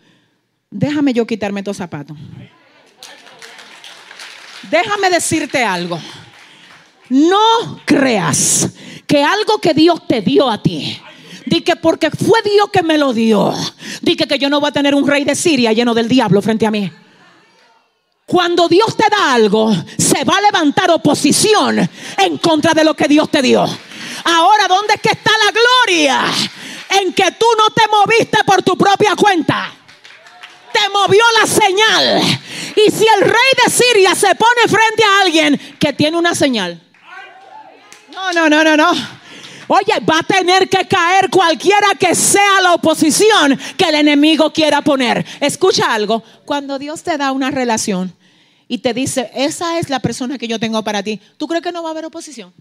Déjame yo quitarme estos zapatos. Déjame decirte algo. No creas que algo que Dios te dio a ti. Di que porque fue Dios que me lo dio. Di que, yo no voy a tener un rey de Siria lleno del diablo frente a mí. Cuando Dios te da algo, se va a levantar oposición en contra de lo que Dios te dio. Ahora, ¿dónde es que está la gloria? En que tú no te moviste por tu propia cuenta te movió la señal. Y si el rey de Siria se pone frente a alguien que tiene una señal. No, no, no, no, no. Oye, va a tener que caer cualquiera que sea la oposición que el enemigo quiera poner. Escucha algo. Cuando Dios te da una relación y te dice, esa es la persona que yo tengo para ti, ¿tú crees que no va a haber oposición?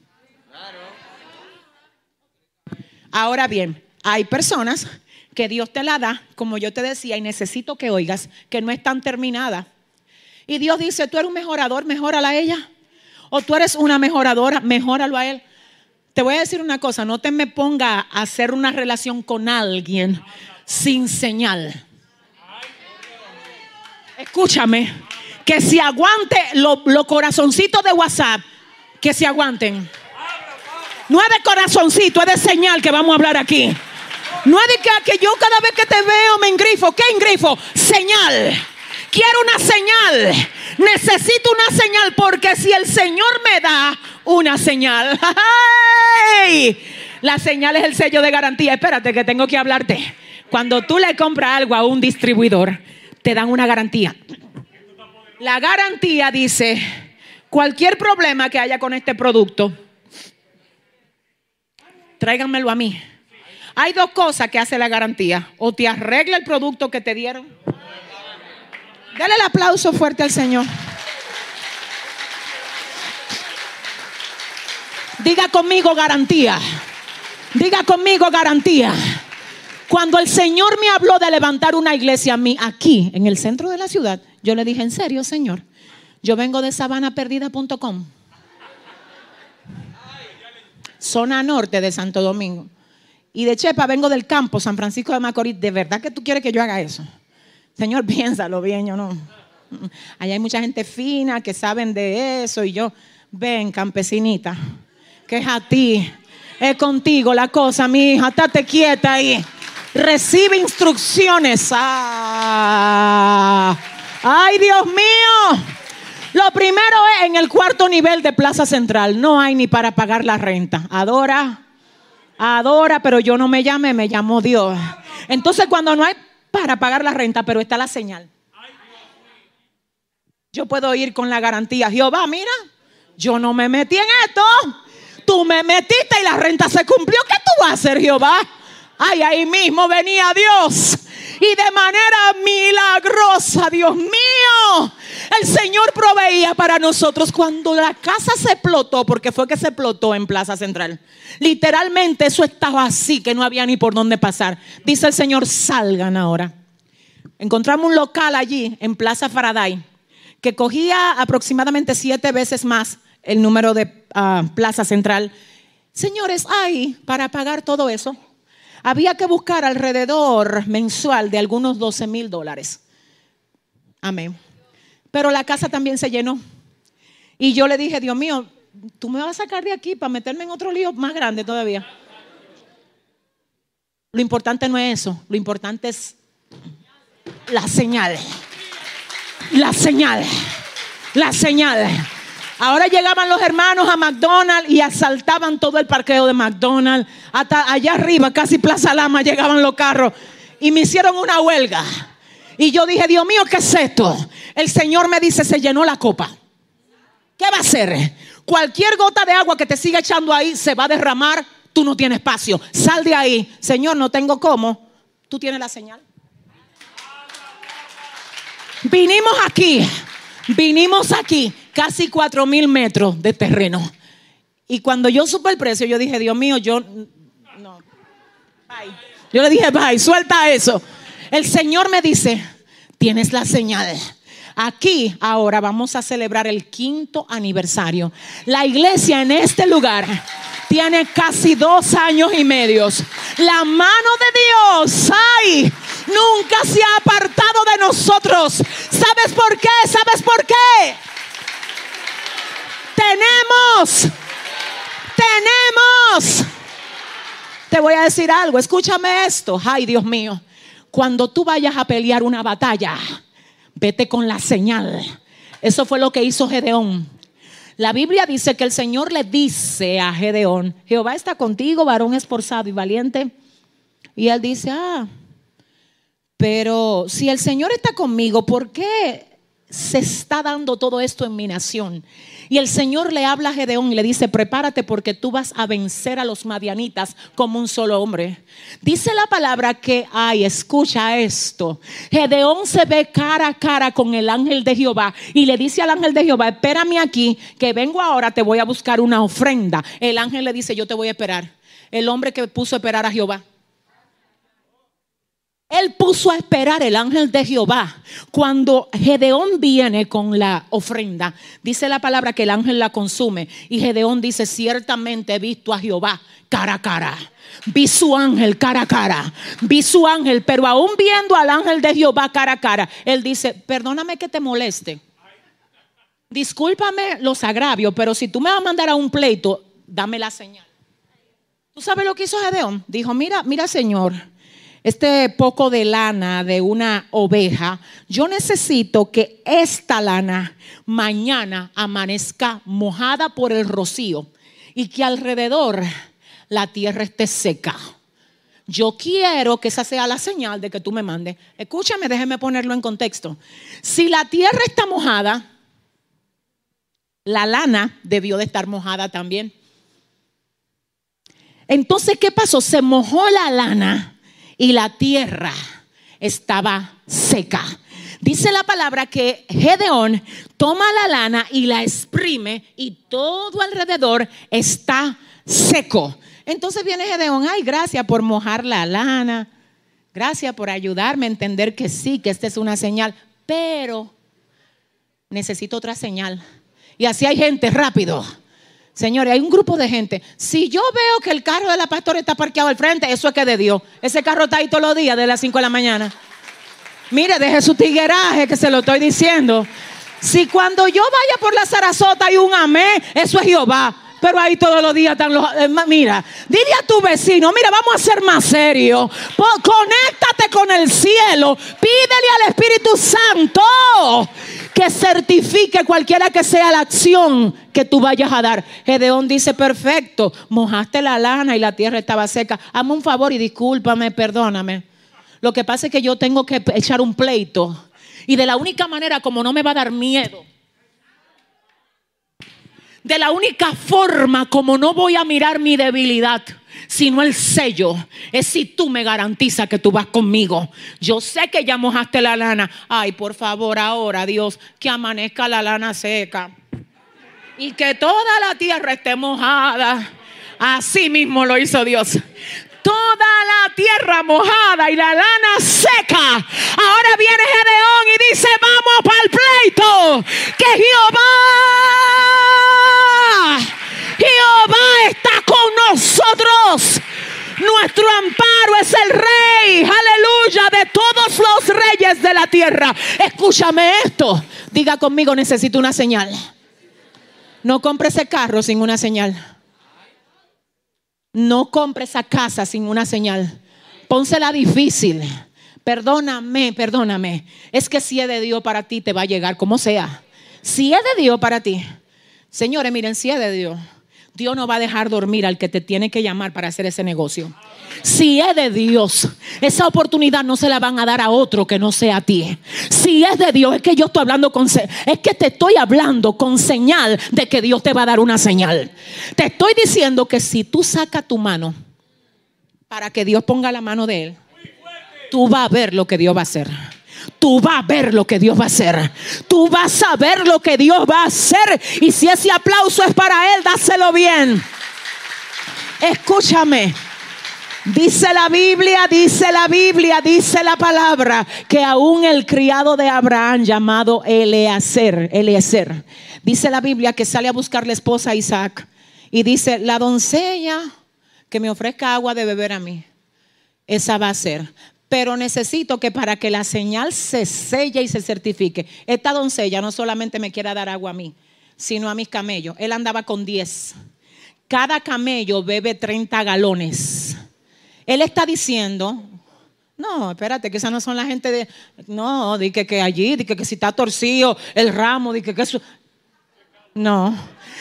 Ahora bien, hay personas que Dios te la da, como yo te decía, y necesito que oigas, que no es tan terminada. Y Dios dice, tú eres un mejorador, mejórala a ella. O tú eres una mejoradora, mejóralo a él. Te voy a decir una cosa, no te me ponga a hacer una relación con alguien sin señal. Escúchame, que si aguante los corazoncitos de WhatsApp, que se aguanten. Nueve corazoncitos es de señal que vamos a hablar aquí. No es de que, yo cada vez que te veo me engrifo. ¿Qué engrifo? Señal. Quiero una señal. Necesito una señal porque si el Señor me da una señal, la señal es el sello de garantía. Espérate que tengo que hablarte. Cuando tú le compras algo a un distribuidor, te dan una garantía. La garantía dice, cualquier problema que haya con este producto, tráiganmelo a mí hay dos cosas que hace la garantía. O te arregla el producto que te dieron. Dale el aplauso fuerte al Señor. Diga conmigo garantía. Diga conmigo garantía. Cuando el Señor me habló de levantar una iglesia a mí aquí, en el centro de la ciudad, yo le dije, en serio, Señor, yo vengo de sabanaperdida.com, zona norte de Santo Domingo. Y de Chepa vengo del campo, San Francisco de Macorís. ¿De verdad que tú quieres que yo haga eso? Señor, piénsalo bien, yo no. Allá hay mucha gente fina que saben de eso. Y yo, ven, campesinita, que es a ti. Es contigo la cosa, mi hija. Estate quieta ahí. Recibe instrucciones. Ah. Ay, Dios mío. Lo primero es en el cuarto nivel de Plaza Central. No hay ni para pagar la renta. Adora adora, pero yo no me llamé, me llamó Dios. Entonces cuando no hay para pagar la renta, pero está la señal. Yo puedo ir con la garantía, Jehová, mira, yo no me metí en esto. Tú me metiste y la renta se cumplió. ¿Qué tú vas a hacer, Jehová? Ay, ahí mismo venía Dios. Y de manera milagrosa, Dios mío, el Señor proveía para nosotros cuando la casa se explotó, porque fue que se explotó en Plaza Central. Literalmente eso estaba así, que no había ni por dónde pasar. Dice el Señor, salgan ahora. Encontramos un local allí, en Plaza Faraday, que cogía aproximadamente siete veces más el número de ah, Plaza Central. Señores, hay para pagar todo eso. Había que buscar alrededor mensual de algunos 12 mil dólares. Amén. Pero la casa también se llenó. Y yo le dije, Dios mío, tú me vas a sacar de aquí para meterme en otro lío más grande todavía. Lo importante no es eso, lo importante es la señal. La señal. La señal. Ahora llegaban los hermanos a McDonald's y asaltaban todo el parqueo de McDonald's. Hasta allá arriba, casi Plaza Lama, llegaban los carros. Y me hicieron una huelga. Y yo dije, Dios mío, ¿qué es esto? El Señor me dice, se llenó la copa. ¿Qué va a hacer? Cualquier gota de agua que te siga echando ahí se va a derramar. Tú no tienes espacio. Sal de ahí. Señor, no tengo cómo. Tú tienes la señal. Vinimos aquí. Vinimos aquí. Casi cuatro mil metros de terreno. Y cuando yo supe el precio, yo dije, Dios mío, yo no. Yo le dije, bye, suelta eso. El Señor me dice, tienes la señal. Aquí ahora vamos a celebrar el quinto aniversario. La iglesia en este lugar tiene casi dos años y medios. La mano de Dios, ay, nunca se ha apartado de nosotros. ¿Sabes por qué? ¿Sabes por qué? Tenemos, tenemos. Te voy a decir algo, escúchame esto. Ay, Dios mío. Cuando tú vayas a pelear una batalla, vete con la señal. Eso fue lo que hizo Gedeón. La Biblia dice que el Señor le dice a Gedeón, Jehová está contigo, varón esforzado y valiente. Y él dice, ah, pero si el Señor está conmigo, ¿por qué se está dando todo esto en mi nación? Y el Señor le habla a Gedeón y le dice, prepárate porque tú vas a vencer a los madianitas como un solo hombre. Dice la palabra que, ay, escucha esto. Gedeón se ve cara a cara con el ángel de Jehová y le dice al ángel de Jehová, espérame aquí, que vengo ahora, te voy a buscar una ofrenda. El ángel le dice, yo te voy a esperar. El hombre que puso a esperar a Jehová. Él puso a esperar el ángel de Jehová. Cuando Gedeón viene con la ofrenda, dice la palabra que el ángel la consume. Y Gedeón dice, ciertamente he visto a Jehová cara a cara. Vi su ángel cara a cara. Vi su ángel, pero aún viendo al ángel de Jehová cara a cara, él dice, perdóname que te moleste. Discúlpame los agravios, pero si tú me vas a mandar a un pleito, dame la señal. ¿Tú sabes lo que hizo Gedeón? Dijo, mira, mira Señor este poco de lana de una oveja, yo necesito que esta lana mañana amanezca mojada por el rocío y que alrededor la tierra esté seca. Yo quiero que esa sea la señal de que tú me mandes. Escúchame, déjeme ponerlo en contexto. Si la tierra está mojada, la lana debió de estar mojada también. Entonces, ¿qué pasó? Se mojó la lana y la tierra estaba seca. Dice la palabra que Gedeón toma la lana y la exprime y todo alrededor está seco. Entonces viene Gedeón, ay, gracias por mojar la lana, gracias por ayudarme a entender que sí, que esta es una señal, pero necesito otra señal. Y así hay gente rápido Señores, hay un grupo de gente. Si yo veo que el carro de la pastora está parqueado al frente, eso es que de Dios. Ese carro está ahí todos los días de las 5 de la mañana. Mire, deje su tigueraje que se lo estoy diciendo. Si cuando yo vaya por la Sarasota hay un amén, eso es Jehová. Pero ahí todos los días están los... Eh, mira, dile a tu vecino, mira, vamos a ser más serios. Conéctate con el cielo. Pídele al Espíritu Santo que certifique cualquiera que sea la acción que tú vayas a dar. Gedeón dice, perfecto, mojaste la lana y la tierra estaba seca. Hazme un favor y discúlpame, perdóname. Lo que pasa es que yo tengo que echar un pleito. Y de la única manera como no me va a dar miedo de la única forma como no voy a mirar mi debilidad, sino el sello, es si tú me garantizas que tú vas conmigo. Yo sé que ya mojaste la lana. Ay, por favor, ahora, Dios, que amanezca la lana seca y que toda la tierra esté mojada. Así mismo lo hizo Dios toda la tierra mojada y la lana seca. Ahora viene Gedeón y dice, vamos para el pleito, que Jehová, está con nosotros. Nuestro amparo es el rey, aleluya, de todos los reyes de la tierra. Escúchame esto. Diga conmigo, necesito una señal. No compre ese carro sin una señal. No compre esa casa sin una señal. Pónsela difícil. Perdóname, perdóname. Es que si es de Dios para ti, te va a llegar como sea. Si es de Dios para ti. Señores, miren, si es de Dios. Dios no va a dejar dormir al que te tiene que llamar para hacer ese negocio. Si es de Dios, esa oportunidad no se la van a dar a otro que no sea a ti. Si es de Dios, es que yo estoy hablando con es que te estoy hablando con señal de que Dios te va a dar una señal. Te estoy diciendo que si tú sacas tu mano para que Dios ponga la mano de él, tú vas a ver lo que Dios va a hacer. Tú vas a ver lo que Dios va a hacer. Tú vas a ver lo que Dios va a hacer. Y si ese aplauso es para Él, dáselo bien. Escúchame. Dice la Biblia, dice la Biblia, dice la palabra que aún el criado de Abraham llamado Eleazar, Eliezer, dice la Biblia que sale a buscar la esposa a Isaac y dice, la doncella que me ofrezca agua de beber a mí, esa va a ser. Pero necesito que para que la señal se selle y se certifique, esta doncella no solamente me quiera dar agua a mí, sino a mis camellos. Él andaba con 10. Cada camello bebe 30 galones. Él está diciendo, no, espérate, que esas no son la gente de, no, di que, que allí, di que, que si está torcido el ramo, di que, que eso. No,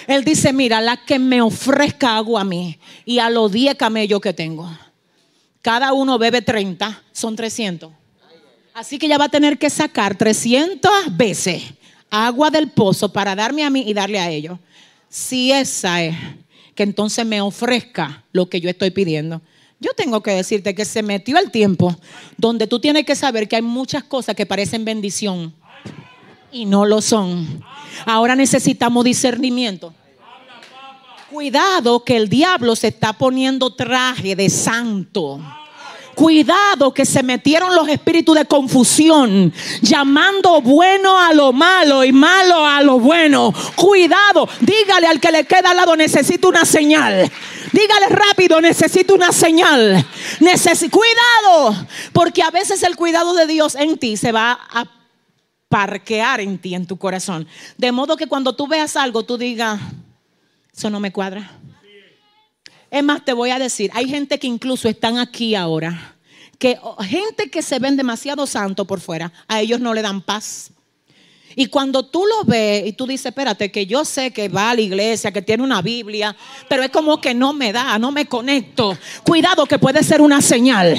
él dice, mira, la que me ofrezca agua a mí y a los 10 camellos que tengo, cada uno bebe 30, son 300. Así que ya va a tener que sacar 300 veces agua del pozo para darme a mí y darle a ellos. Si esa es, que entonces me ofrezca lo que yo estoy pidiendo. Yo tengo que decirte que se metió el tiempo donde tú tienes que saber que hay muchas cosas que parecen bendición y no lo son. Ahora necesitamos discernimiento. Cuidado que el diablo se está poniendo traje de santo. Cuidado que se metieron los espíritus de confusión, llamando bueno a lo malo y malo a lo bueno. Cuidado, dígale al que le queda al lado, necesito una señal. Dígale rápido, necesito una señal. Necesito cuidado, porque a veces el cuidado de Dios en ti se va a parquear en ti, en tu corazón. De modo que cuando tú veas algo, tú digas, eso no me cuadra. Es más, te voy a decir, hay gente que incluso están aquí ahora, que gente que se ven demasiado santo por fuera, a ellos no le dan paz. Y cuando tú lo ves y tú dices, espérate, que yo sé que va a la iglesia, que tiene una Biblia, pero es como que no me da, no me conecto. Cuidado que puede ser una señal.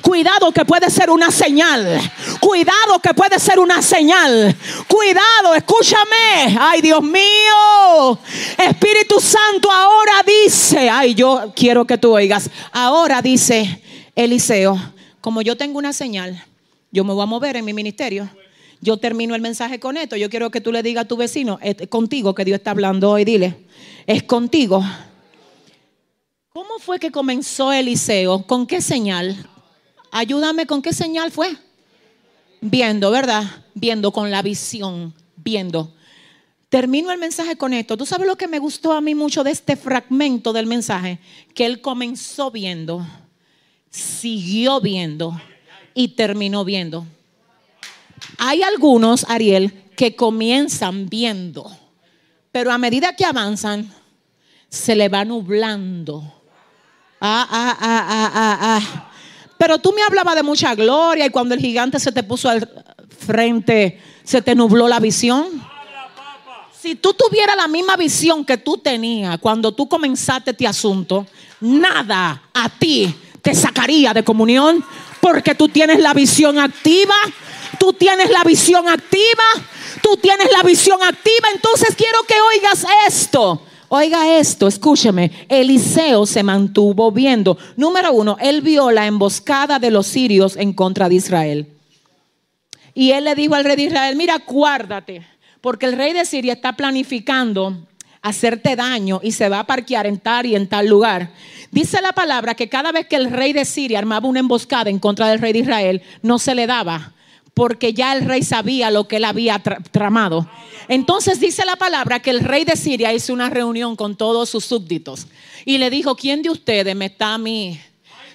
Cuidado que puede ser una señal. Cuidado que puede ser una señal. Cuidado, escúchame. Ay, Dios mío. Espíritu Santo ahora dice, ay, yo quiero que tú oigas. Ahora dice Eliseo, como yo tengo una señal, yo me voy a mover en mi ministerio yo termino el mensaje con esto. Yo quiero que tú le digas a tu vecino, es contigo que Dios está hablando hoy, dile, es contigo. ¿Cómo fue que comenzó Eliseo? ¿Con qué señal? Ayúdame, ¿con qué señal fue? Viendo, ¿verdad? Viendo con la visión, viendo. Termino el mensaje con esto. ¿Tú sabes lo que me gustó a mí mucho de este fragmento del mensaje? Que él comenzó viendo, siguió viendo y terminó viendo. Hay algunos, Ariel, que comienzan viendo, pero a medida que avanzan, se le va nublando. Ah, ah, ah, ah, ah, ah. Pero tú me hablabas de mucha gloria y cuando el gigante se te puso al frente, se te nubló la visión. Si tú tuvieras la misma visión que tú tenías cuando tú comenzaste este asunto, nada a ti te sacaría de comunión porque tú tienes la visión activa tú tienes la visión activa, Tú tienes la visión activa, entonces quiero que oigas esto. Oiga esto, escúcheme. Eliseo se mantuvo viendo. Número uno, él vio la emboscada de los sirios en contra de Israel. Y él le dijo al rey de Israel, mira, guárdate, porque el rey de Siria está planificando hacerte daño y se va a parquear en tal y en tal lugar. Dice la palabra que cada vez que el rey de Siria armaba una emboscada en contra del rey de Israel, no se le daba, porque ya el rey sabía lo que él había tramado. Entonces dice la palabra que el rey de Siria hizo una reunión con todos sus súbditos y le dijo, ¿quién de ustedes me está a mí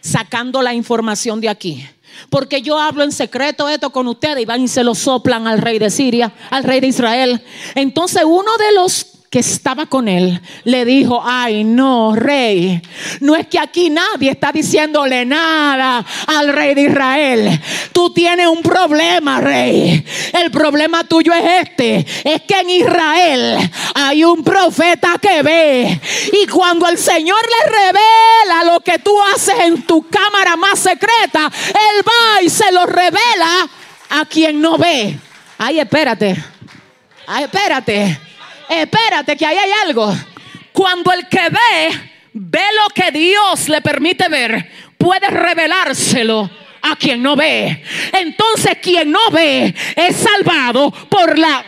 sacando la información de aquí? Porque yo hablo en secreto esto con ustedes y van y se lo soplan al rey de Siria, al rey de Israel. Entonces uno de los que estaba con él le dijo, ay no, rey, no es que aquí nadie está diciéndole nada al rey de Israel. Tú tienes un problema, rey. El problema tuyo es este, es que en Israel hay un profeta que ve y cuando el Señor le revela lo que tú haces en tu cámara más secreta, él va y se lo revela a quien no ve. Ay, espérate. Ay, espérate espérate que ahí hay algo. Cuando el que ve, ve lo que Dios le permite ver, puede revelárselo a quien no ve. Entonces quien no ve es salvado por la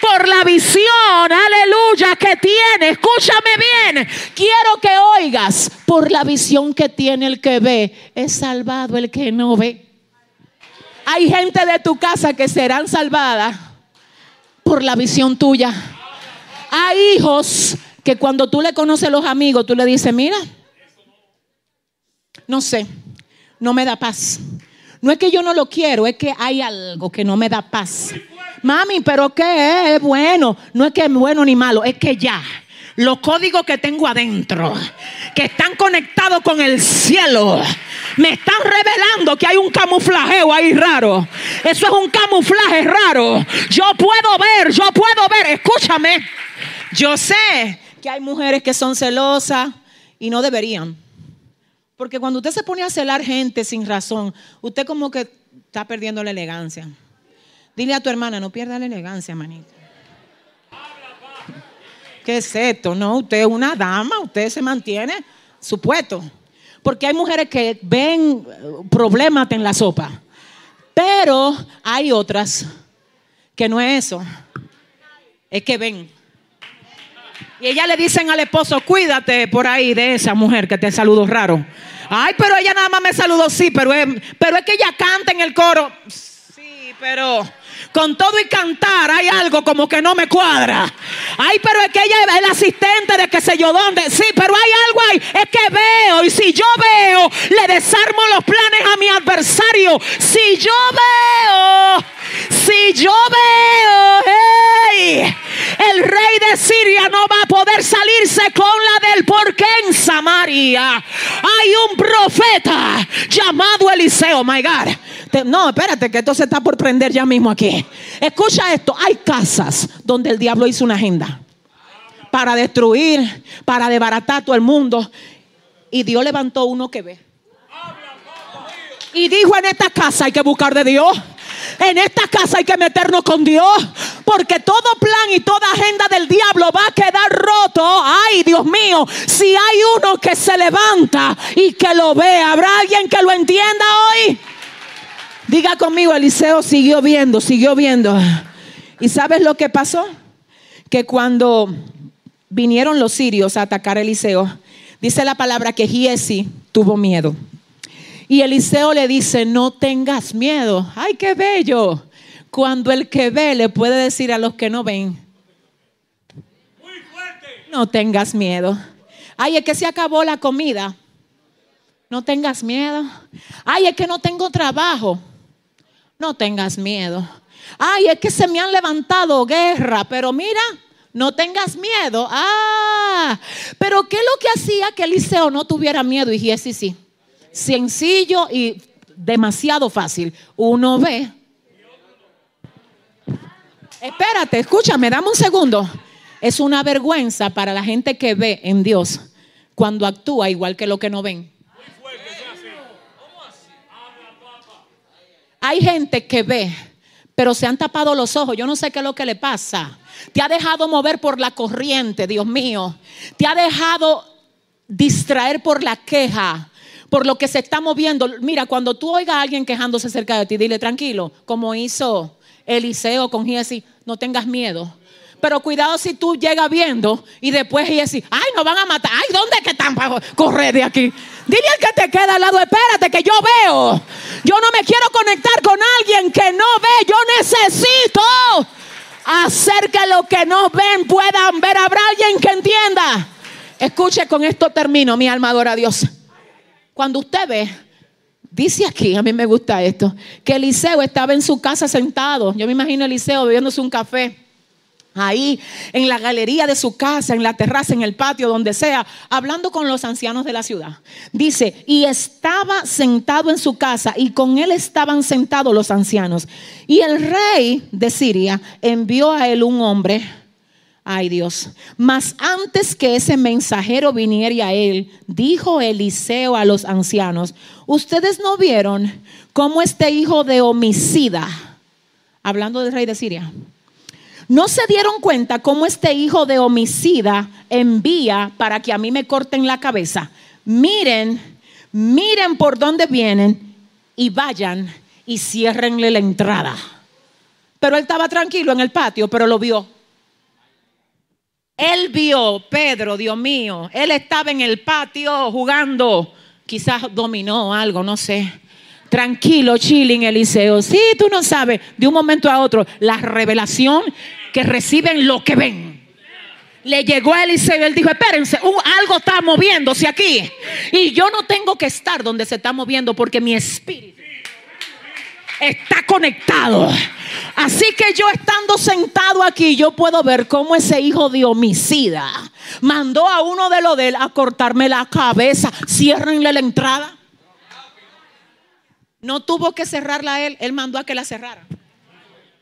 por la visión, aleluya, que tiene. Escúchame bien, quiero que oigas, por la visión que tiene el que ve, es salvado el que no ve. Hay gente de tu casa que serán salvadas por la visión tuya. Hay hijos que cuando tú le conoces a los amigos, tú le dices, mira, no sé, no me da paz. No es que yo no lo quiero, es que hay algo que no me da paz. Mami, pero ¿qué es bueno? No es que es bueno ni malo, es que ya los códigos que tengo adentro, que están conectados con el cielo, me están revelando que hay un camuflajeo ahí raro. Eso es un camuflaje raro. Yo puedo ver, yo puedo ver, escúchame. Yo sé que hay mujeres que son celosas y no deberían. Porque cuando usted se pone a celar gente sin razón, usted como que está perdiendo la elegancia. Dile a tu hermana, no pierda la elegancia, manita. ¿Qué es esto? No, usted es una dama, usted se mantiene supuesto. Porque hay mujeres que ven problemas en la sopa. Pero hay otras que no es eso. Es que ven. Y ellas le dicen al esposo, cuídate por ahí de esa mujer que te saludó raro. Ay, pero ella nada más me saludó, sí, pero es, pero es que ella canta en el coro. Pero con todo y cantar hay algo como que no me cuadra. Ay, pero es que ella es el asistente de qué sé yo dónde. Sí, pero hay algo ahí. Es que veo y si yo veo, le desarmo los planes a mi adversario. Si yo veo, si yo veo, el rey de Siria no va a poder salirse con la del porque en Samaria hay un profeta llamado Eliseo, my God no, espérate, que esto se está por prender ya mismo aquí. Escucha esto, hay casas donde el diablo hizo una agenda para destruir, para desbaratar todo el mundo. Y Dios levantó uno que ve. Y dijo, en esta casa hay que buscar de Dios. En esta casa hay que meternos con Dios. Porque todo plan y toda agenda del diablo va a quedar roto. Ay, Dios mío, si hay uno que se levanta y que lo ve, ¿habrá alguien que lo entienda hoy? Diga conmigo, Eliseo siguió viendo, siguió viendo. ¿Y sabes lo que pasó? Que cuando vinieron los sirios a atacar a Eliseo, dice la palabra que Giesi tuvo miedo. Y Eliseo le dice, no tengas miedo. Ay, qué bello. Cuando el que ve le puede decir a los que no ven, no tengas miedo. Ay, es que se acabó la comida. No tengas miedo. Ay, es que no tengo trabajo no tengas miedo. Ay, es que se me han levantado guerra, pero mira, no tengas miedo. Ah, pero ¿qué es lo que hacía que Eliseo no tuviera miedo? Y sí, sí, sencillo y demasiado fácil. Uno ve. Espérate, escúchame, dame un segundo. Es una vergüenza para la gente que ve en Dios cuando actúa igual que lo que no ven. Hay gente que ve, pero se han tapado los ojos. Yo no sé qué es lo que le pasa. Te ha dejado mover por la corriente, Dios mío. Te ha dejado distraer por la queja, por lo que se está moviendo. Mira, cuando tú oigas a alguien quejándose cerca de ti, dile tranquilo, como hizo Eliseo con Giesi, no tengas miedo. Pero cuidado si tú llegas viendo y después Giesi, ay, nos van a matar. Ay, ¿dónde es que están para correr de aquí? Dile al que te queda al lado, espérate que yo veo. Yo no me quiero conectar con alguien que no ve. Yo necesito hacer que los que no ven puedan ver. Habrá alguien que entienda. Escuche, con esto termino, mi alma adora a Dios. Cuando usted ve, dice aquí, a mí me gusta esto, que Eliseo estaba en su casa sentado. Yo me imagino a Eliseo bebiéndose un café ahí en la galería de su casa, en la terraza, en el patio, donde sea, hablando con los ancianos de la ciudad. Dice, y estaba sentado en su casa y con él estaban sentados los ancianos. Y el rey de Siria envió a él un hombre. Ay Dios, mas antes que ese mensajero viniera a él, dijo Eliseo a los ancianos, ustedes no vieron cómo este hijo de homicida, hablando del rey de Siria, no se dieron cuenta cómo este hijo de homicida envía para que a mí me corten la cabeza. Miren, miren por dónde vienen y vayan y ciérrenle la entrada. Pero él estaba tranquilo en el patio, pero lo vio. Él vio, Pedro, Dios mío, él estaba en el patio jugando, quizás dominó algo, no sé. Tranquilo, chilling, Eliseo. Sí, tú no sabes, de un momento a otro, la revelación que reciben lo que ven. Le llegó a Eliseo y él dijo, espérense, algo está moviéndose aquí. Y yo no tengo que estar donde se está moviendo porque mi espíritu está conectado. Así que yo estando sentado aquí, yo puedo ver cómo ese hijo de homicida mandó a uno de los de él a cortarme la cabeza. Ciérrenle la entrada. No tuvo que cerrarla él, él mandó a que la cerrara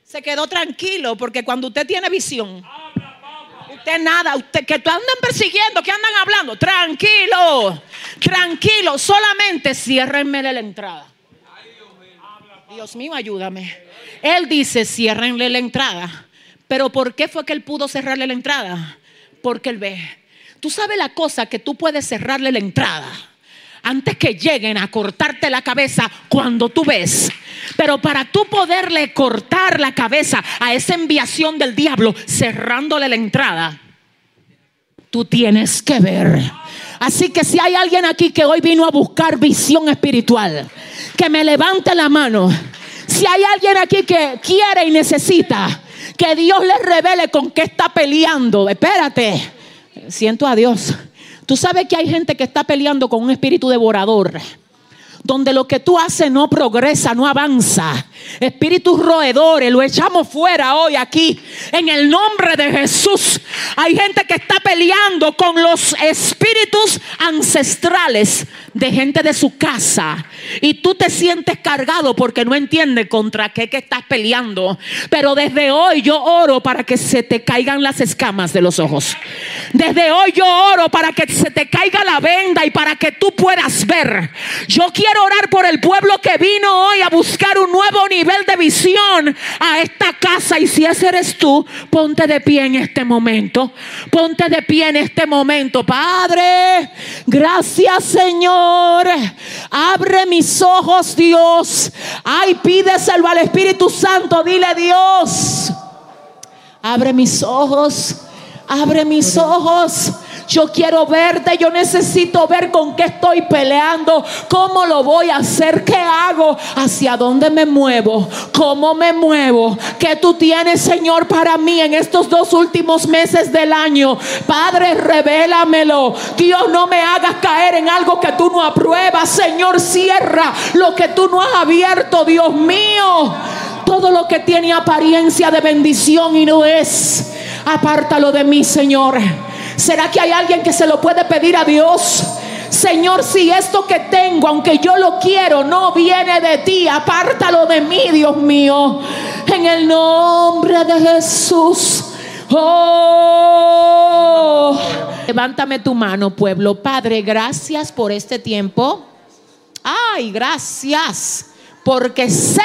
se quedó tranquilo porque cuando usted tiene visión, usted nada, usted que andan persiguiendo, que andan hablando, tranquilo, tranquilo, solamente ciérrenme la entrada. Dios mío, ayúdame. Él dice, ciérrenle la entrada. Pero ¿por qué fue que él pudo cerrarle la entrada? Porque él ve. Tú sabes la cosa que tú puedes cerrarle la entrada antes que lleguen a cortarte la cabeza cuando tú ves. Pero para tú poderle cortar la cabeza a esa enviación del diablo, cerrándole la entrada, tú tienes que ver. Así que si hay alguien aquí que hoy vino a buscar visión espiritual, que me levante la mano. Si hay alguien aquí que quiere y necesita que Dios le revele con qué está peleando, espérate, siento a Dios. Tú sabes que hay gente que está peleando con un espíritu devorador donde lo que tú haces no progresa, no avanza. Espíritus roedores, lo echamos fuera hoy aquí. En el nombre de Jesús. Hay gente que está peleando con los espíritus ancestrales de gente de su casa. Y tú te sientes cargado porque no entiendes contra qué que estás peleando. Pero desde hoy yo oro para que se te caigan las escamas de los ojos. Desde hoy yo oro para que se te caiga la venda y para que tú puedas ver. Yo quiero orar por el pueblo que vino hoy a buscar un nuevo nivel de visión a esta casa. Y si ese eres tú, ponte de pie en este momento. Ponte de pie en este momento. Padre, gracias Señor. Abre mis ojos, Dios. Ay, pídeselo al Espíritu Santo. Dile Dios. Abre mis ojos. Abre mis ojos yo quiero verte, yo necesito ver con qué estoy peleando, cómo lo voy a hacer, qué hago, hacia dónde me muevo, cómo me muevo, qué tú tienes, Señor, para mí en estos dos últimos meses del año. Padre, revélamelo. Dios, no me hagas caer en algo que tú no apruebas. Señor, cierra lo que tú no has abierto, Dios mío. Todo lo que tiene apariencia de bendición y no es, apártalo de mí, Señor. ¿Será que hay alguien que se lo puede pedir a Dios? Señor, si esto que tengo, aunque yo lo quiero, no viene de ti, apártalo de mí, Dios mío. En el nombre de Jesús. Oh. Levántame tu mano, pueblo. Padre, gracias por este tiempo. Ay, gracias. Porque sé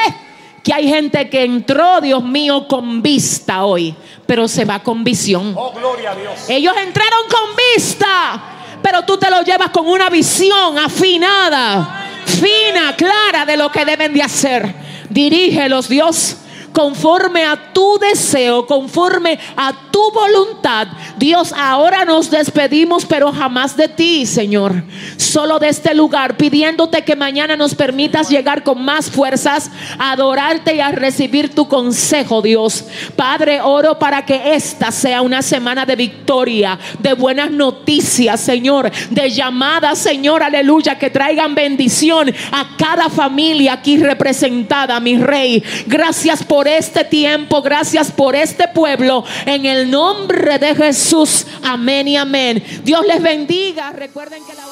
que hay gente que entró, Dios mío, con vista hoy, pero se va con visión. Oh, gloria a Dios. Ellos entraron con vista, pero tú te lo llevas con una visión afinada, fina, clara de lo que deben de hacer. Dirígelos, Dios conforme a tu deseo, conforme a tu voluntad. Dios, ahora nos despedimos, pero jamás de ti, Señor. Solo de este lugar, pidiéndote que mañana nos permitas llegar con más fuerzas a adorarte y a recibir tu consejo, Dios. Padre, oro para que esta sea una semana de victoria, de buenas noticias, Señor, de llamadas, Señor, aleluya, que traigan bendición a cada familia aquí representada, mi Rey. Gracias por este tiempo, gracias por este pueblo. En el nombre de Jesús, amén y amén. Dios les bendiga. Recuerden que la